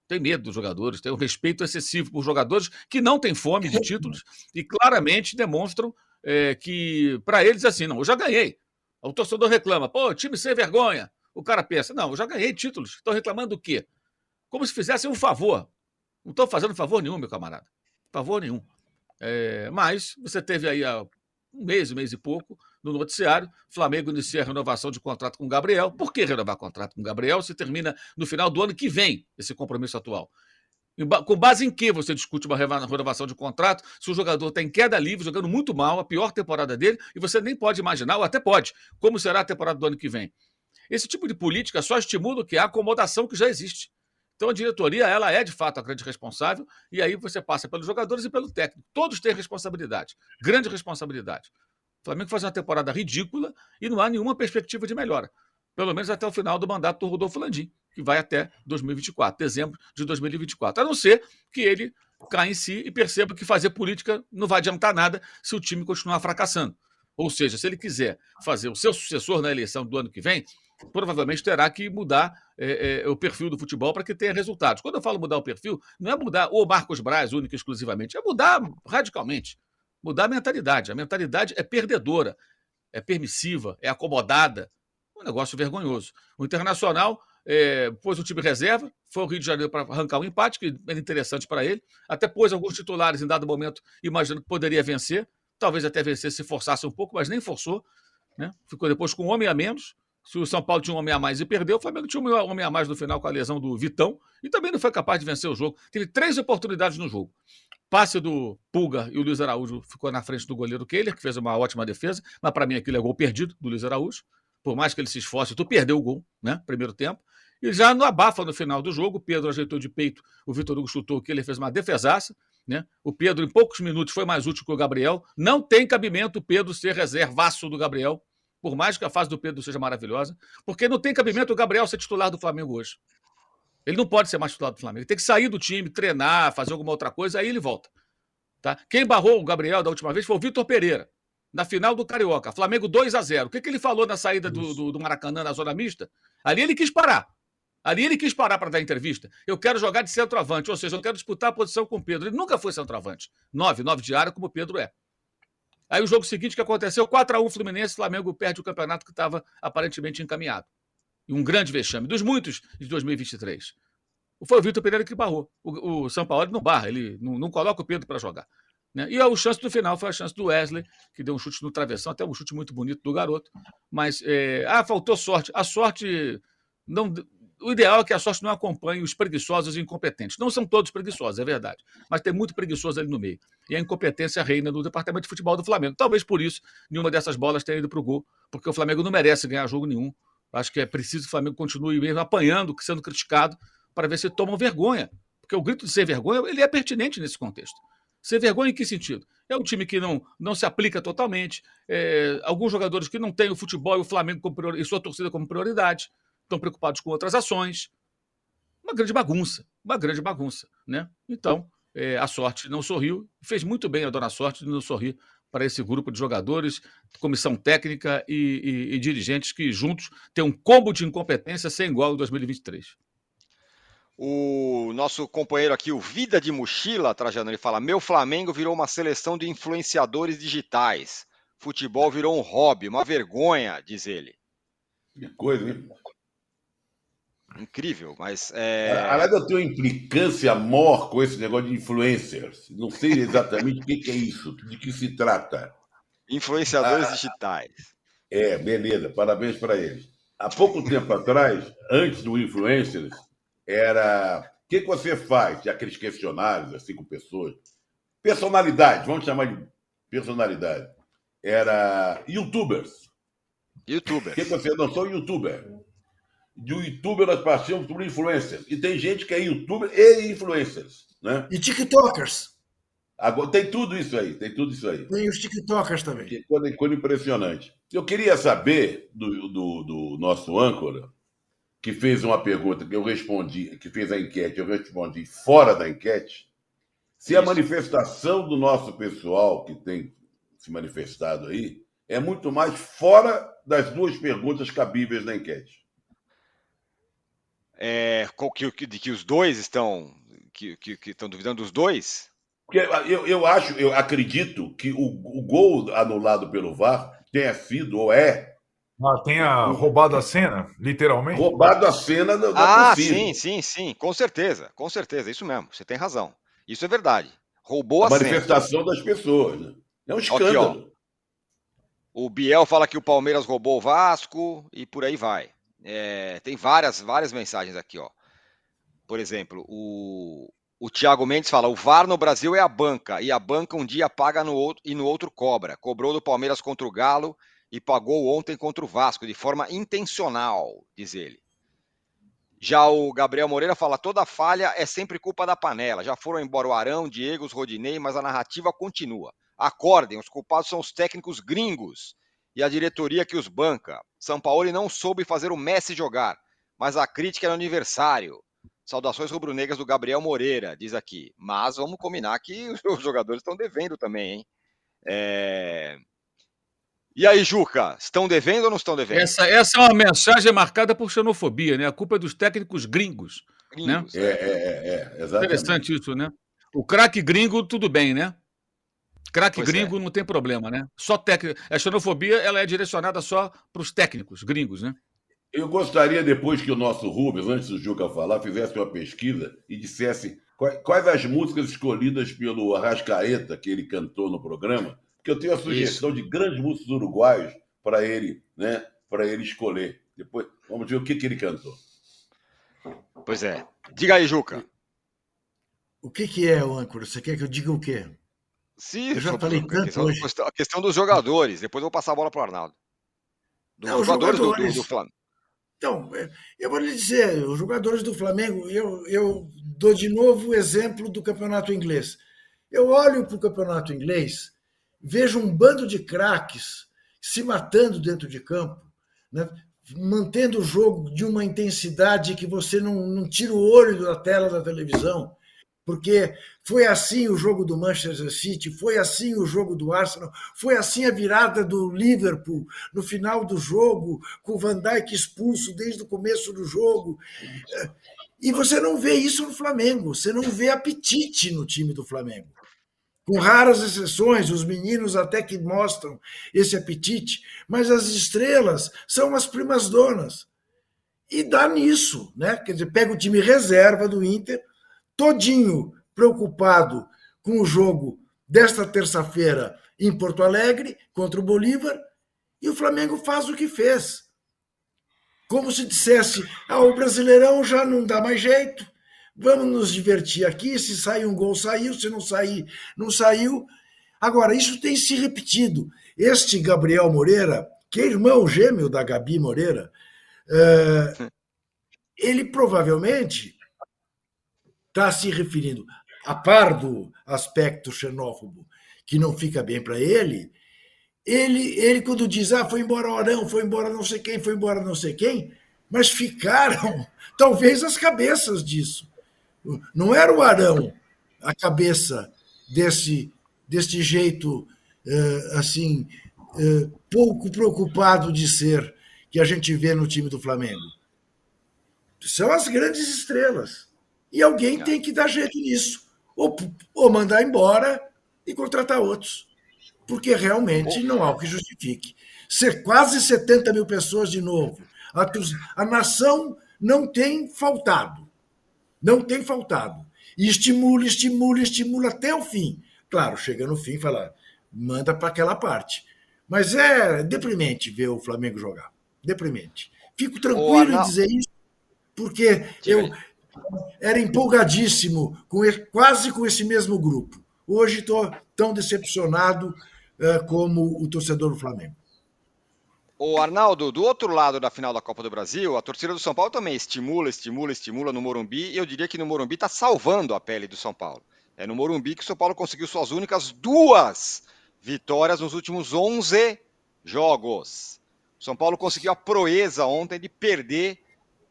Tem medo dos jogadores, tem um respeito excessivo por jogadores que não têm fome de títulos e claramente demonstram é, que, para eles, assim, não, eu já ganhei. O torcedor reclama, pô, time sem vergonha. O cara pensa, não, eu já ganhei títulos, estão reclamando do quê? Como se fizessem um favor. Não estão fazendo favor nenhum, meu camarada. Favor nenhum. É, mas você teve aí há um mês, um mês e pouco, no noticiário, Flamengo inicia a renovação de contrato com Gabriel. Por que renovar contrato com Gabriel se termina no final do ano que vem esse compromisso atual? Com base em que você discute uma renovação de contrato se o jogador está em queda livre, jogando muito mal, a pior temporada dele, e você nem pode imaginar, ou até pode, como será a temporada do ano que vem? Esse tipo de política só estimula o que? A acomodação que já existe. Então a diretoria, ela é de fato a grande responsável, e aí você passa pelos jogadores e pelo técnico. Todos têm responsabilidade, grande responsabilidade. O Flamengo faz uma temporada ridícula e não há nenhuma perspectiva de melhora. Pelo menos até o final do mandato do Rodolfo Landim, que vai até 2024, dezembro de 2024. A não ser que ele caia em si e perceba que fazer política não vai adiantar nada se o time continuar fracassando. Ou seja, se ele quiser fazer o seu sucessor na eleição do ano que vem, provavelmente terá que mudar é, é, o perfil do futebol para que tenha resultados. Quando eu falo mudar o perfil, não é mudar o Marcos Braz única e exclusivamente, é mudar radicalmente. Mudar a mentalidade. A mentalidade é perdedora, é permissiva, é acomodada. Um negócio vergonhoso. O Internacional é, pôs o time reserva, foi ao Rio de Janeiro para arrancar um empate, que era interessante para ele. Até pôs alguns titulares em dado momento, imaginando que poderia vencer. Talvez até vencer se forçasse um pouco, mas nem forçou. Né? Ficou depois com um homem a menos. Se o São Paulo tinha um homem a mais e perdeu, o Flamengo tinha um homem a mais no final com a lesão do Vitão e também não foi capaz de vencer o jogo. Teve três oportunidades no jogo. Passe do Pulga e o Luiz Araújo ficou na frente do goleiro Kehler, que fez uma ótima defesa, mas para mim aquilo é gol perdido do Luiz Araújo. Por mais que ele se esforce, tu perdeu o gol, né? Primeiro tempo. E já no abafa no final do jogo, o Pedro ajeitou de peito, o Vitor Hugo chutou o Kehler fez uma defesaça. Né? O Pedro, em poucos minutos, foi mais útil que o Gabriel. Não tem cabimento o Pedro ser reservaço do Gabriel, por mais que a fase do Pedro seja maravilhosa, porque não tem cabimento o Gabriel ser titular do Flamengo hoje. Ele não pode ser mais titular do Flamengo. Ele tem que sair do time, treinar, fazer alguma outra coisa, aí ele volta. Tá? Quem barrou o Gabriel da última vez foi o Vitor Pereira, na final do Carioca. Flamengo 2 a 0 O que, que ele falou na saída do, do, do Maracanã, na zona mista? Ali ele quis parar. Ali ele quis parar para dar entrevista. Eu quero jogar de centroavante, ou seja, eu quero disputar a posição com o Pedro. Ele nunca foi centroavante. Nove, nove de área, como o Pedro é. Aí o jogo seguinte que aconteceu, 4x1 Fluminense, Flamengo perde o campeonato que estava aparentemente encaminhado. E um grande vexame, dos muitos de 2023. Foi o Vitor Pereira que barrou. O, o São Paulo não barra, ele não, não coloca o Pedro para jogar. Né? E a chance do final foi a chance do Wesley, que deu um chute no travessão, até um chute muito bonito do garoto. Mas, é... ah, faltou sorte. A sorte não. O ideal é que a sorte não acompanhe os preguiçosos e incompetentes. Não são todos preguiçosos, é verdade. Mas tem muito preguiçoso ali no meio. E a incompetência reina no departamento de futebol do Flamengo. Talvez por isso nenhuma dessas bolas tenha ido para o gol, porque o Flamengo não merece ganhar jogo nenhum. Acho que é preciso que o Flamengo continue mesmo apanhando, sendo criticado, para ver se tomam vergonha. Porque o grito de ser vergonha ele é pertinente nesse contexto. Ser vergonha em que sentido? É um time que não, não se aplica totalmente, é, alguns jogadores que não têm o futebol e o Flamengo como e sua torcida como prioridade, estão preocupados com outras ações. Uma grande bagunça, uma grande bagunça. Né? Então, é, a sorte não sorriu, fez muito bem a dona sorte de não sorrir para esse grupo de jogadores, comissão técnica e, e, e dirigentes que juntos têm um combo de incompetência sem igual em 2023. O nosso companheiro aqui, o Vida de Mochila, Trajano, ele fala: Meu Flamengo virou uma seleção de influenciadores digitais. Futebol virou um hobby, uma vergonha, diz ele. Que coisa, hein? Incrível, mas. É... Aliás, eu tenho uma implicância maior com esse negócio de influencers. Não sei exatamente o que, é isso, de que se trata. Influenciadores ah, digitais. É, beleza, parabéns para eles. Há pouco tempo atrás, antes do influencers, era o que, que você faz? Aqueles questionários, assim, com pessoas. Personalidade, vamos chamar de personalidade. Era youtubers. Youtubers. O que, que você não sou youtuber? De um youtuber nós passamos por influencers. E tem gente que é youtuber e influencers. Né? E tiktokers. Agora, tem tudo isso aí, tem tudo isso aí. Tem os tiktokers também. Que coisa, coisa impressionante. Eu queria saber do, do, do nosso âncora, que fez uma pergunta que eu respondi, que fez a enquete, eu respondi fora da enquete, se a manifestação do nosso pessoal que tem se manifestado aí é muito mais fora das duas perguntas cabíveis da enquete. É, que, de que os dois estão que, que, que estão duvidando dos dois? Eu, eu acho, eu acredito que o, o gol anulado pelo VAR tenha sido ou é ah, tenha roubado a cena, literalmente? Roubado a cena da, da Ah, sim, sim, sim, com certeza, com certeza, isso mesmo, você tem razão. Isso é verdade. Roubou a, a manifestação cena. das pessoas. Né? É um escândalo. Aqui, o Biel fala que o Palmeiras roubou o Vasco e por aí vai. É, tem várias, várias mensagens aqui, ó. Por exemplo, o, o Thiago Mendes fala: o VAR no Brasil é a banca, e a banca um dia paga no outro, e no outro cobra. Cobrou do Palmeiras contra o Galo e pagou ontem contra o Vasco de forma intencional, diz ele. Já o Gabriel Moreira fala: toda falha é sempre culpa da panela. Já foram embora o Arão, Diego, os Rodinei, mas a narrativa continua. Acordem, os culpados são os técnicos gringos e a diretoria que os banca. São Paulo não soube fazer o Messi jogar, mas a crítica é no aniversário. Saudações rubro-negras do Gabriel Moreira, diz aqui. Mas vamos combinar que os jogadores estão devendo também, hein? É... E aí, Juca, estão devendo ou não estão devendo? Essa, essa é uma mensagem marcada por xenofobia, né? A culpa é dos técnicos gringos. gringos né? É, é, é, é Interessante isso, né? O craque gringo, tudo bem, né? Craque gringo é. não tem problema, né? Só técnico. A xenofobia ela é direcionada só para os técnicos gringos, né? Eu gostaria, depois que o nosso Rubens, antes do Juca falar, fizesse uma pesquisa e dissesse quais, quais as músicas escolhidas pelo Arrascaeta que ele cantou no programa porque eu tenho a sugestão Isso. de grandes músicos uruguaios para ele, né? Para ele escolher. Depois, vamos ver o que, que ele cantou. Pois é. Diga aí, Juca. O que, que é o âncora? Você quer que eu diga o quê? Sim, eu já falei tanto a questão, hoje. A questão dos jogadores. Depois eu vou passar a bola para o Arnaldo. Dos Não, jogadores, jogadores, do, do, do Flamengo. Então, é, eu vou lhe dizer, os jogadores do Flamengo, eu, eu dou de novo o exemplo do campeonato inglês. Eu olho para o campeonato inglês vejo um bando de craques se matando dentro de campo, né? mantendo o jogo de uma intensidade que você não, não tira o olho da tela da televisão. Porque foi assim o jogo do Manchester City, foi assim o jogo do Arsenal, foi assim a virada do Liverpool no final do jogo, com o Van Dijk expulso desde o começo do jogo. E você não vê isso no Flamengo, você não vê apetite no time do Flamengo. Com raras exceções, os meninos até que mostram esse apetite, mas as estrelas são as primas donas. E dá nisso, né? Quer dizer, pega o time reserva do Inter, todinho preocupado com o jogo desta terça-feira em Porto Alegre contra o Bolívar, e o Flamengo faz o que fez. Como se dissesse: ah, o Brasileirão já não dá mais jeito, vamos nos divertir aqui. Se sair um gol, saiu, se não sair, não saiu. Agora, isso tem se repetido. Este Gabriel Moreira, que é irmão gêmeo da Gabi Moreira, é, ele provavelmente está se referindo, a par do aspecto xenófobo, que não fica bem para ele, ele, ele quando diz, ah, foi embora o Arão, foi embora não sei quem, foi embora não sei quem, mas ficaram talvez as cabeças disso. Não era o Arão a cabeça desse, desse jeito uh, assim uh, pouco preocupado de ser que a gente vê no time do Flamengo. São as grandes estrelas. E alguém tem que dar jeito nisso. Ou, ou mandar embora e contratar outros. Porque realmente não há o que justifique. Ser quase 70 mil pessoas de novo. A, a nação não tem faltado. Não tem faltado. E estimula, estimula, estimula até o fim. Claro, chega no fim e fala, manda para aquela parte. Mas é deprimente ver o Flamengo jogar. Deprimente. Fico tranquilo em dizer isso, porque eu, era empolgadíssimo, com quase com esse mesmo grupo. Hoje estou tão decepcionado uh, como o torcedor do Flamengo. O Arnaldo, do outro lado da final da Copa do Brasil, a torcida do São Paulo também estimula, estimula, estimula no Morumbi, e eu diria que no Morumbi está salvando a pele do São Paulo. É no Morumbi que o São Paulo conseguiu suas únicas duas vitórias nos últimos 11 jogos. O São Paulo conseguiu a proeza ontem de perder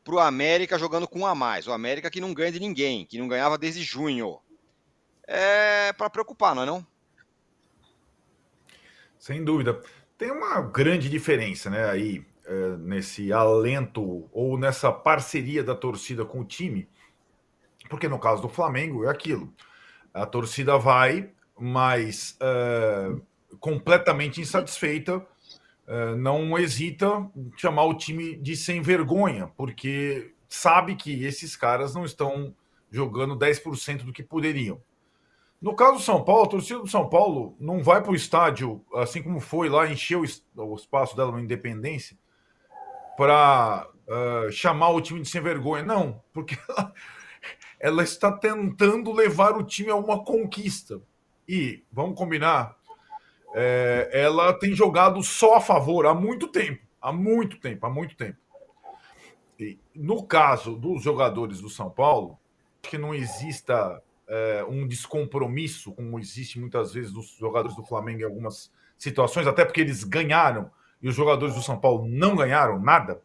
para o América jogando com um a mais. O América que não ganha de ninguém, que não ganhava desde junho. É para preocupar, não é não? Sem dúvida. Tem uma grande diferença, né, aí, é, nesse alento ou nessa parceria da torcida com o time, porque no caso do Flamengo é aquilo. A torcida vai, mas é, completamente insatisfeita não hesita chamar o time de sem vergonha, porque sabe que esses caras não estão jogando 10% do que poderiam. No caso do São Paulo, a torcida do São Paulo não vai para o estádio, assim como foi lá, encheu o espaço dela na Independência, para uh, eh, chamar o time de sem vergonha. Não, porque ela, ela está tentando levar o time a uma conquista. E, vamos combinar, é, ela tem jogado só a favor há muito tempo. Há muito tempo, há muito tempo. E, no caso dos jogadores do São Paulo, que não exista é, um descompromisso, como existe muitas vezes dos jogadores do Flamengo em algumas situações, até porque eles ganharam e os jogadores do São Paulo não ganharam nada.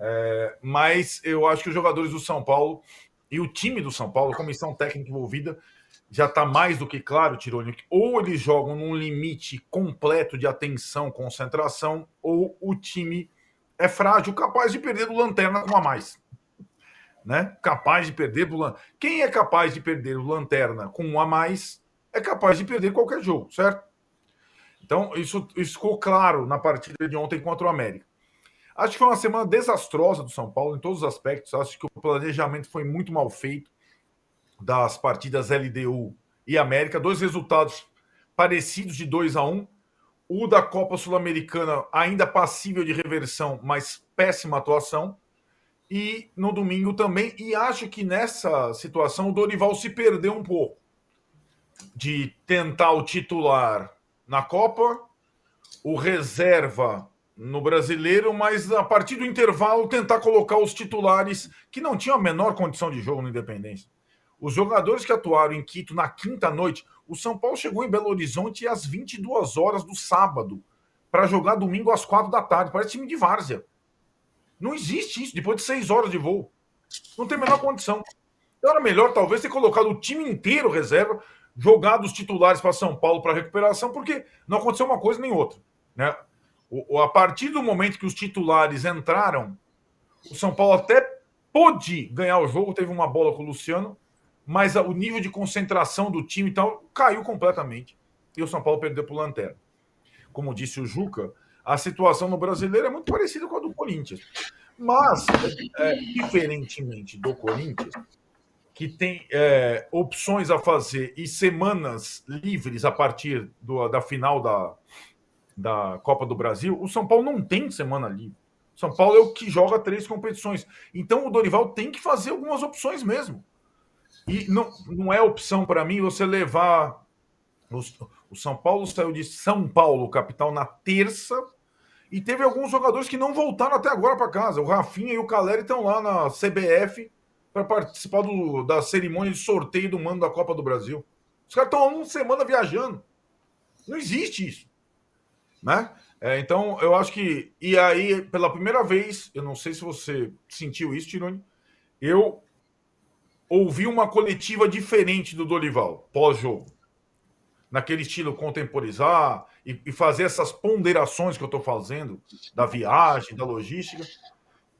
É, mas eu acho que os jogadores do São Paulo e o time do São Paulo, a comissão técnica envolvida, já está mais do que claro, Tironi, ou eles jogam num limite completo de atenção, concentração, ou o time é frágil, capaz de perder do Lanterna com a mais. Né? Capaz de perder do Lanterna. Quem é capaz de perder o Lanterna com um a mais é capaz de perder qualquer jogo, certo? Então, isso, isso ficou claro na partida de ontem contra o América. Acho que foi uma semana desastrosa do São Paulo em todos os aspectos. Acho que o planejamento foi muito mal feito das partidas LDU e América, dois resultados parecidos de 2 a 1 um. O da Copa Sul-Americana ainda passível de reversão, mas péssima atuação. E no domingo também. E acho que nessa situação o Dorival se perdeu um pouco de tentar o titular na Copa, o reserva no brasileiro, mas a partir do intervalo tentar colocar os titulares que não tinham a menor condição de jogo no Independência. Os jogadores que atuaram em Quito na quinta noite, o São Paulo chegou em Belo Horizonte às 22 horas do sábado para jogar domingo às quatro da tarde. Parece time de várzea. Não existe isso depois de seis horas de voo. Não tem a menor condição. Então era melhor, talvez, ter colocado o time inteiro reserva, jogado os titulares para São Paulo para recuperação, porque não aconteceu uma coisa nem outra. Né? O, a partir do momento que os titulares entraram, o São Paulo até pôde ganhar o jogo, teve uma bola com o Luciano, mas o nível de concentração do time e tal caiu completamente. E o São Paulo perdeu para o Lanterna. Como disse o Juca, a situação no brasileiro é muito parecida com a do Corinthians. Mas, é, diferentemente do Corinthians, que tem é, opções a fazer e semanas livres a partir do, da final da, da Copa do Brasil, o São Paulo não tem semana livre. São Paulo é o que joga três competições. Então o Dorival tem que fazer algumas opções mesmo. E não, não é opção para mim você levar. O São Paulo saiu de São Paulo, capital, na terça e teve alguns jogadores que não voltaram até agora para casa. O Rafinha e o Caleri estão lá na CBF para participar do, da cerimônia de sorteio do mando da Copa do Brasil. Os caras estão uma semana viajando. Não existe isso. Né? É, então, eu acho que. E aí, pela primeira vez, eu não sei se você sentiu isso, Tirone, eu ouvi uma coletiva diferente do Dorival, pós-jogo. Naquele estilo contemporizar, e, e fazer essas ponderações que eu estou fazendo da viagem, da logística,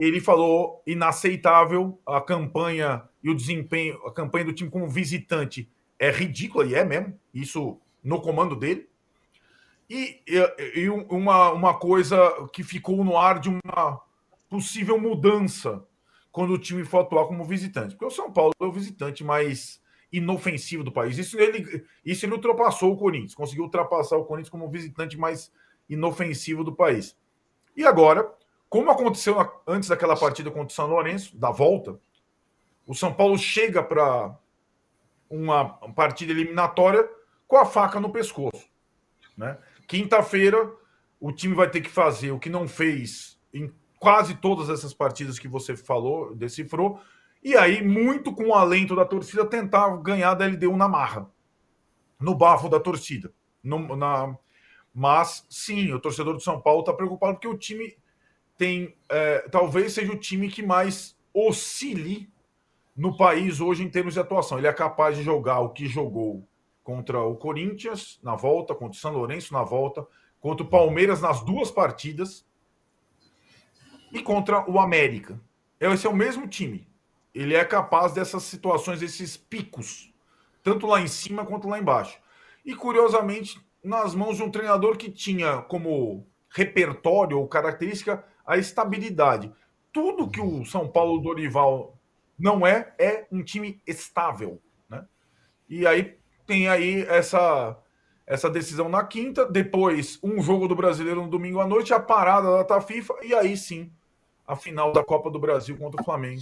ele falou inaceitável a campanha e o desempenho, a campanha do time como visitante é ridícula e é mesmo, isso no comando dele. E, e, e uma, uma coisa que ficou no ar de uma possível mudança quando o time for atuar como visitante. Porque o São Paulo é o visitante mais inofensivo do país. Isso ele, isso ele ultrapassou o Corinthians, conseguiu ultrapassar o Corinthians como visitante mais inofensivo do país. E agora, como aconteceu na, antes daquela partida contra o São Lourenço, da volta, o São Paulo chega para uma partida eliminatória com a faca no pescoço. Né? Quinta-feira, o time vai ter que fazer o que não fez em quase todas essas partidas que você falou, decifrou, e aí, muito com o alento da torcida, tentar ganhar da LDU na marra, no bafo da torcida. No, na... Mas, sim, o torcedor de São Paulo está preocupado porque o time tem. É, talvez seja o time que mais oscile no país hoje em termos de atuação. Ele é capaz de jogar o que jogou contra o Corinthians na volta, contra o São Lourenço na volta, contra o Palmeiras nas duas partidas e contra o América. Esse é o mesmo time ele é capaz dessas situações, desses picos, tanto lá em cima quanto lá embaixo. E curiosamente, nas mãos de um treinador que tinha como repertório ou característica a estabilidade. Tudo que o São Paulo Dorival não é, é um time estável. Né? E aí tem aí essa, essa decisão na quinta, depois um jogo do brasileiro no domingo à noite, a parada da FIFA, e aí sim a final da Copa do Brasil contra o Flamengo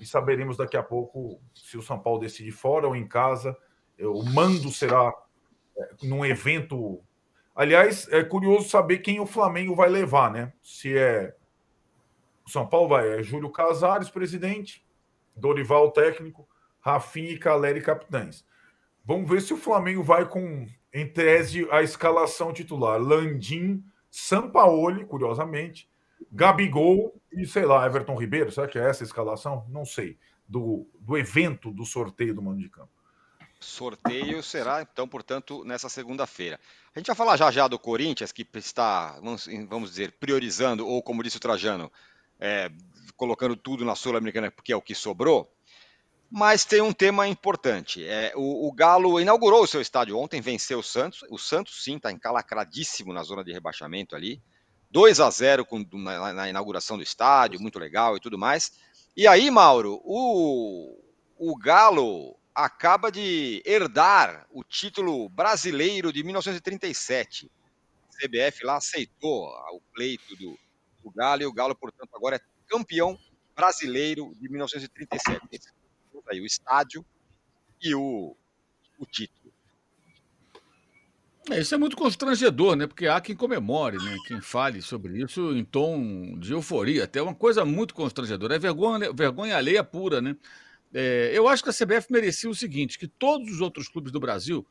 e saberemos daqui a pouco se o São Paulo decide fora ou em casa. O mando será é, num evento. Aliás, é curioso saber quem o Flamengo vai levar, né? Se é o São Paulo vai é Júlio Casares, presidente, Dorival, técnico, Rafinha e Caleri, capitães. Vamos ver se o Flamengo vai com, em tese, a escalação titular. Landim, Sampaoli, curiosamente, Gabigol e, sei lá, Everton Ribeiro, será que é essa a escalação? Não sei. Do, do evento do sorteio do Mano de Campo. Sorteio será, então, portanto, nessa segunda-feira. A gente vai falar já já do Corinthians, que está, vamos dizer, priorizando, ou como disse o Trajano, é, colocando tudo na Sul-Americana, porque é o que sobrou. Mas tem um tema importante. É, o, o, Galo inaugurou o seu estádio ontem, venceu o Santos. O Santos, sim, está encalacradíssimo na zona de rebaixamento ali. 2 a 0 com, na, na, inauguração do estádio, muito legal e tudo mais. E aí, Mauro, o, o Galo acaba de herdar o título brasileiro de 1937. A CBF lá aceitou o pleito do, do Galo e o Galo, portanto, agora é campeão brasileiro de 1937. Aí o estádio e o, o título. É, isso é muito constrangedor, né? Porque há quem comemore, né? Quem fale sobre isso em tom de euforia. Até uma coisa muito constrangedora. É vergonha, vergonha alheia pura, né? É, eu acho que a CBF merecia o seguinte: que todos os outros clubes do Brasil,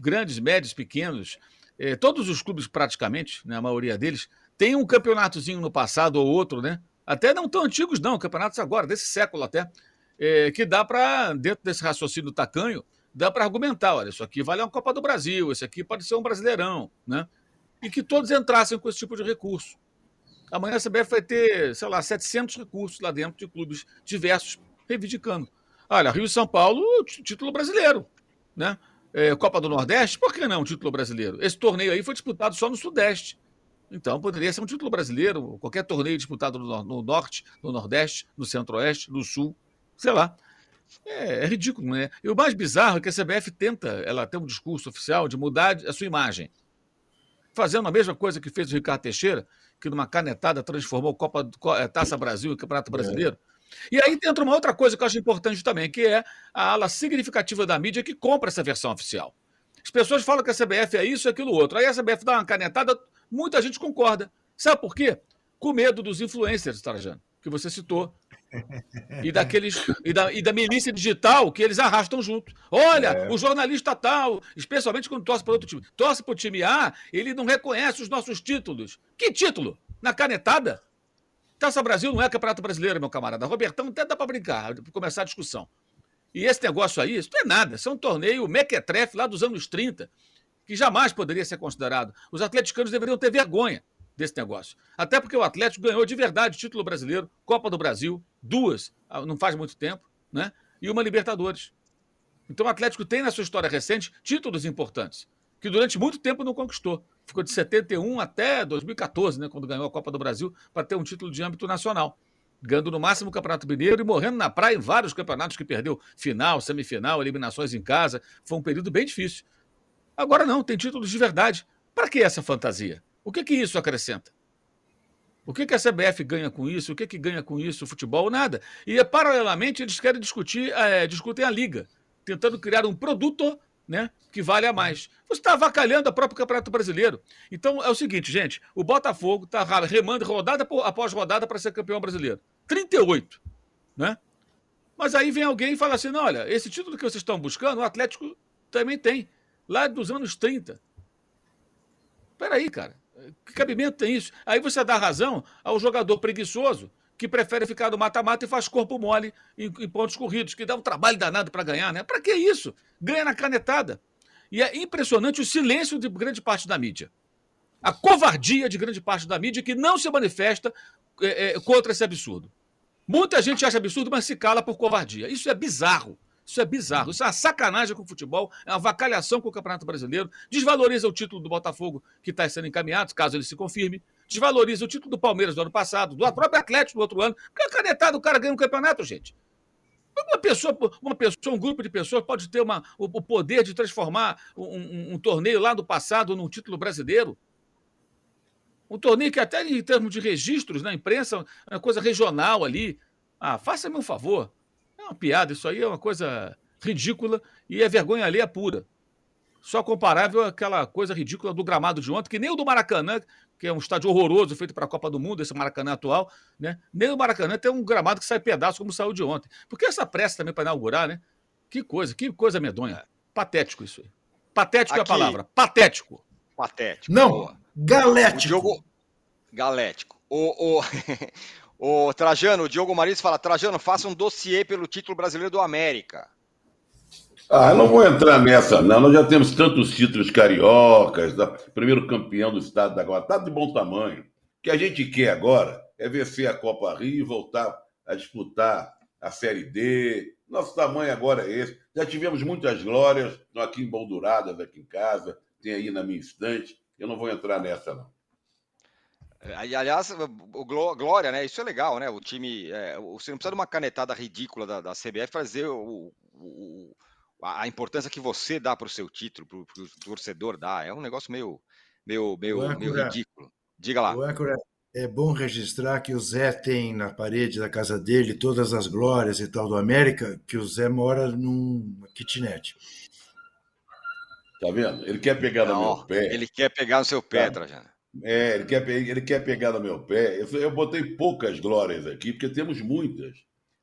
grandes, médios, pequenos, é, todos os clubes praticamente, né, a maioria deles, tem um campeonatozinho no passado ou outro, né? Até não tão antigos, não, campeonatos agora, desse século até, é, que dá para, dentro desse raciocínio tacanho, dá para argumentar, olha, isso aqui vale uma Copa do Brasil, esse aqui pode ser um Brasileirão, né? E que todos entrassem com esse tipo de recurso. Amanhã a CBF vai ter, sei lá, 700 recursos lá dentro de clubes diversos reivindicando. Olha, Rio e São Paulo, título brasileiro, né? É, Copa do Nordeste, por que não título brasileiro? Esse torneio aí foi disputado só no Sudeste. Então poderia ser um título brasileiro, qualquer torneio disputado no, no Norte, no Nordeste, no Centro-Oeste, no Sul, sei lá. É, é, ridículo, né? E o mais bizarro é que a CBF tenta, ela tem um discurso oficial de mudar a sua imagem. Fazendo a mesma coisa que fez o Ricardo Teixeira, que numa canetada transformou Copa, é, Taça Brasil e Campeonato Brasileiro. É. E aí entra uma outra coisa que eu acho importante também, que é a ala significativa da mídia que compra essa versão oficial. As pessoas falam que a CBF é isso e aquilo outro. Aí a CBF dá uma canetada, muita gente concorda. Sabe por quê? Com medo dos influencers, Trajano, que você citou. E daqueles e da, e da milícia digital que eles arrastam junto. Olha, é. o jornalista tal, especialmente quando torce para outro time, torce para o time A, ele não reconhece os nossos títulos. Que título? Na canetada? Taça Brasil não é campeonato brasileiro, meu camarada. Robertão até dá para brincar, para começar a discussão. E esse negócio aí, isso não é nada. Isso é um torneio mequetrefe lá dos anos 30, que jamais poderia ser considerado. Os atleticanos deveriam ter vergonha desse negócio. Até porque o Atlético ganhou de verdade título brasileiro, Copa do Brasil, duas, ah, não faz muito tempo, né? E uma Libertadores. Então o Atlético tem na sua história recente títulos importantes, que durante muito tempo não conquistou ficou de 71 até 2014, né, quando ganhou a Copa do Brasil, para ter um título de âmbito nacional. Ganhando no máximo o Campeonato Mineiro e morrendo na praia em vários campeonatos que perdeu final, semifinal, eliminações em casa. Foi um período bem difícil. Agora não, tem títulos de verdade. Para que essa fantasia? O que, que isso acrescenta? O que, que a CBF ganha com isso? O que, que ganha com isso o futebol? Nada. E, paralelamente, eles querem discutir, é, discutem a liga, tentando criar um produto né, que vale a mais. Você está avacalhando a própria Campeonato Brasileiro. Então é o seguinte, gente: o Botafogo está remando rodada após rodada para ser campeão brasileiro. 38. Né? Mas aí vem alguém e fala assim: não, olha, esse título que vocês estão buscando, o Atlético também tem, lá dos anos 30. Peraí, cara. Que cabimento tem isso? Aí você dá razão ao jogador preguiçoso que prefere ficar no mata-mata e faz corpo mole em, em, pontos corridos, que dá um trabalho danado para ganhar, né? Para que isso? Ganha na canetada. E é impressionante o silêncio de grande parte da mídia. A covardia de grande parte da mídia que não se manifesta é, é, contra esse absurdo. Muita gente acha absurdo, mas se cala por covardia. Isso é bizarro. Isso é bizarro. Isso é uma sacanagem com o futebol, é uma vacalhação com o Campeonato Brasileiro, desvaloriza o título do Botafogo que está sendo encaminhado, caso ele se confirme, desvaloriza o título do Palmeiras do ano passado, do próprio Atlético do outro ano, porque a canetada o cara ganha um campeonato, gente. Uma pessoa, uma pessoa, um grupo de pessoas pode ter uma, o, o poder de transformar um, um, um, torneio lá do passado num título brasileiro. Um torneio que até em termos de registros na imprensa é uma coisa regional ali. Ah, faça-me um favor uma piada, isso aí é uma coisa ridícula e é vergonha alheia pura. Só comparável àquela coisa ridícula do gramado de ontem, que nem o do Maracanã, que é um estádio horroroso feito para a Copa do Mundo, esse Maracanã atual, né? Nem o Maracanã tem um gramado que sai pedaço como saiu de ontem. Por que essa pressa também para inaugurar, né? Que coisa, que coisa medonha. Patético isso aí. Patético Aqui, é a palavra. Patético. Patético. Não, Boa. galético. O jogo... Galético. O, o... O Trajano, o Diogo Maris fala: Trajano, faça um dossiê pelo título brasileiro do América. Ah, eu não vou entrar nessa, não. Nós já temos tantos títulos cariocas, da, primeiro campeão do estado da Guarda, tá de bom tamanho. O que a gente quer agora é vencer a Copa Rio e voltar a disputar a Série D. Nosso tamanho agora é esse. Já tivemos muitas glórias, estão aqui embolduradas aqui em casa, tem aí na minha estante. Eu não vou entrar nessa, não. Aliás, o Glória, né? Isso é legal, né? O time. É, você não precisa de uma canetada ridícula da, da CBF fazer o, o, a importância que você dá para o seu título, para o torcedor dá. É um negócio meio, meio, meio, meio ridículo. Diga lá. é bom registrar que o Zé tem na parede da casa dele todas as glórias e tal do América, que o Zé mora num kitnet. Tá vendo? Ele quer pegar não, no meu pé. Ele quer pegar no seu pé, tá. Trajano. É, ele quer, ele quer pegar no meu pé. Eu, eu botei poucas glórias aqui, porque temos muitas.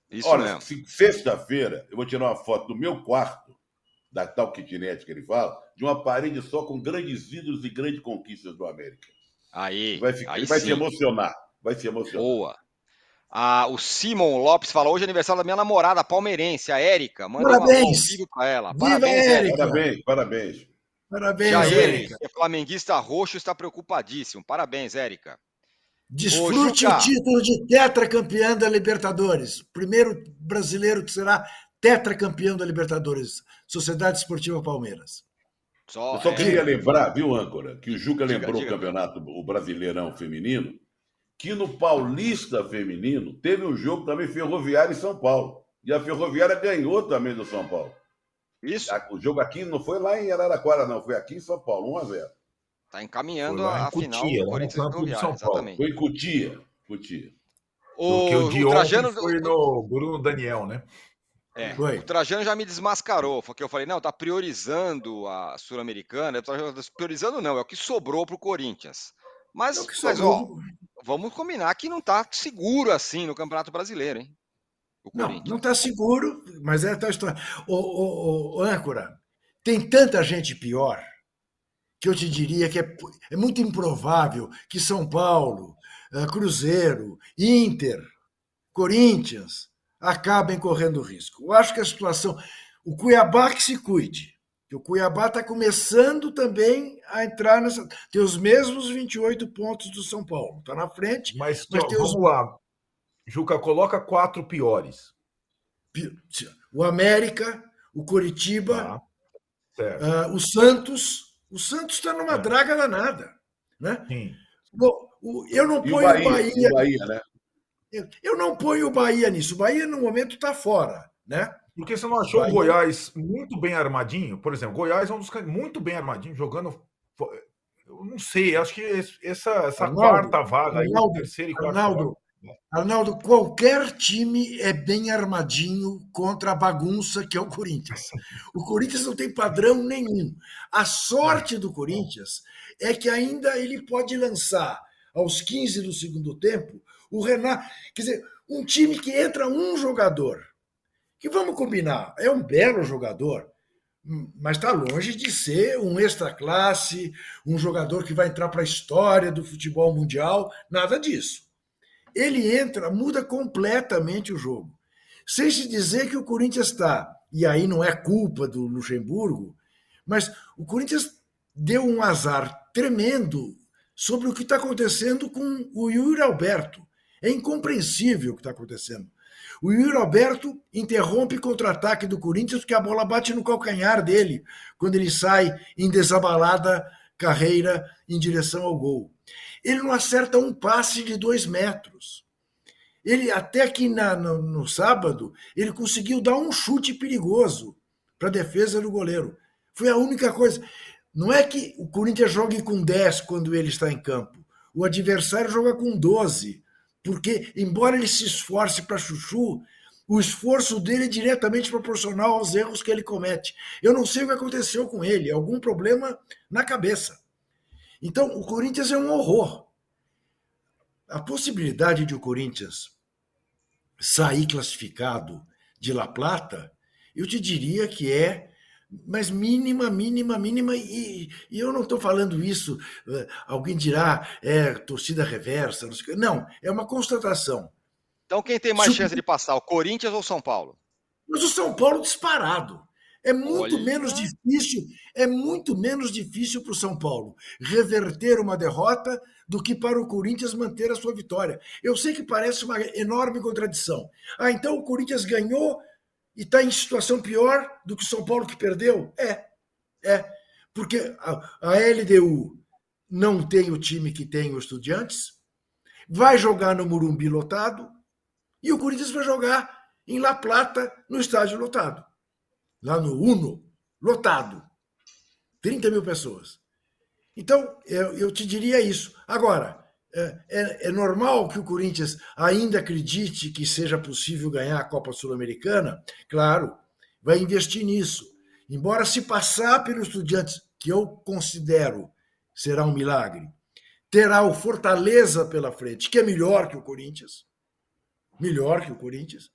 Isso Olha, sexta-feira eu vou tirar uma foto do meu quarto, da tal kitnet que ele fala, de uma parede só com grandes ídolos e grandes conquistas do América. Aí, vai, aí vai se emocionar. Vai se emocionar. Boa. Ah, o Simon Lopes fala: hoje é aniversário da minha namorada palmeirense, a Érica. Manda Parabéns. um pra ela. Viva Parabéns, Érica. Parabéns, parabéns. Parabéns, Jair, Érica. que é flamenguista roxo, está preocupadíssimo. Parabéns, Érica. Desfrute Ô, o título de tetracampeã da Libertadores. Primeiro brasileiro que será tetracampeão da Libertadores. Sociedade Esportiva Palmeiras. Só, Eu só é, queria lembrar, viu, âncora, que o Juca Diga, lembrou diga. o campeonato, o Brasileirão Feminino, que no Paulista Feminino teve um jogo também Ferroviária e São Paulo. E a Ferroviária ganhou também do São Paulo. Isso, O jogo aqui não foi lá em Araraquara, não, foi aqui em São Paulo, 1 a 0 tá encaminhando Foi a final Cotia, do lá no Corinthians campo de Ferroviária, São Paulo. exatamente. Foi em Cutia. Cutia. Porque o de o ontem Trajano, foi no Bruno Daniel, né? É, Foi. o Trajano já me desmascarou, porque eu falei, não, tá priorizando a Sul-Americana. O Priorizando não, é o que sobrou pro Corinthians. Mas, É o que mas ó, vamos combinar que não tá seguro assim no Campeonato Brasileiro, hein? O Não, não está seguro, mas é a tua história. Ô, ô, ô, âncora, tem tanta gente pior que eu te diria que é, é muito improvável que São Paulo, eh, Cruzeiro, Inter, Corinthians acabem correndo risco. Eu acho que a situação. O Cuiabá que se cuide. que O Cuiabá está começando também a entrar nessa. Tem os mesmos 28 pontos do São Paulo. Está na frente. Mas, Mas ó, tem os- vamos lá. Juca, coloca quatro piores. O América, o Coritiba, Tá? Certo. Ah, o Santos, o Santos está numa É. draga danada, né? Sim. Bom, o- eu não E o ponho Bahia, o Bahia, e o Bahia, né? eu- eu não ponho o Bahia nisso. O Bahia no momento está fora, né? Porque você não achou Bahia- o Goiás muito bem armadinho? Por exemplo, Goiás é um dos caras muito bem armadinho, jogando. Eu não sei, acho que essa, essa Arnaldo, quarta vaga, aí, Arnaldo, terceira e quarta Arnaldo, vaga. Arnaldo, qualquer time é bem armadinho contra a bagunça que é o Corinthians. O Corinthians não tem padrão nenhum. A sorte do Corinthians é que ainda ele pode lançar aos 15 do segundo tempo o Renato. Quer dizer, um time que entra um jogador, que vamos combinar, é um belo jogador, mas está longe de ser um extra classe, um jogador que vai entrar para a história do futebol mundial, nada disso ele entra, muda completamente o jogo. Sem se dizer que o Corinthians está, e aí não é culpa do Luxemburgo, mas o Corinthians deu um azar tremendo sobre o que está acontecendo com o Yuri Alberto. É incompreensível o que está acontecendo. O Yuri Alberto interrompe contra-ataque do Corinthians porque a bola bate no calcanhar dele quando ele sai em desabalada carreira em direção ao gol ele não acerta um passe de dois metros. Ele até que na, no, no, sábado ele conseguiu dar um chute perigoso para a defesa do goleiro. Foi a única coisa. Não é que o Corinthians jogue com 10 quando ele está em campo. O adversário joga com 12. Porque, embora ele se esforce para chuchu, o esforço dele é diretamente proporcional aos erros que ele comete. Eu não sei o que aconteceu com ele, algum problema na cabeça. Então, o Corinthians é um horror. A possibilidade de o Corinthians sair classificado de La Plata, eu te diria que é, mas mínima, mínima, mínima, e, e eu não estou falando isso, alguém dirá, é torcida reversa, não, sei, não, é uma constatação. Então, quem tem mais chance de passar, o Corinthians ou São Paulo? Mas o São Paulo disparado. É muito Olha. menos difícil, é muito menos difícil para o São Paulo reverter uma derrota do que para o Corinthians manter a sua vitória. Eu sei que parece uma enorme contradição. Ah, então o Corinthians ganhou e está em situação pior do que o São Paulo que perdeu? É, é. Porque a, a LDU não tem o time que tem o Estudiantes, vai jogar no Murumbi lotado e o Corinthians vai jogar em La Plata no estádio lotado lá no Uno, lotado. 30 mil pessoas. Então, eu, eu te diria isso. Agora, é, é, é, normal que o Corinthians ainda acredite que seja possível ganhar a Copa Sul-Americana? Claro, vai investir nisso. Embora se passar pelos estudiantes, que eu considero será um milagre, terá o Fortaleza pela frente, que é melhor que o Corinthians, melhor que o Corinthians,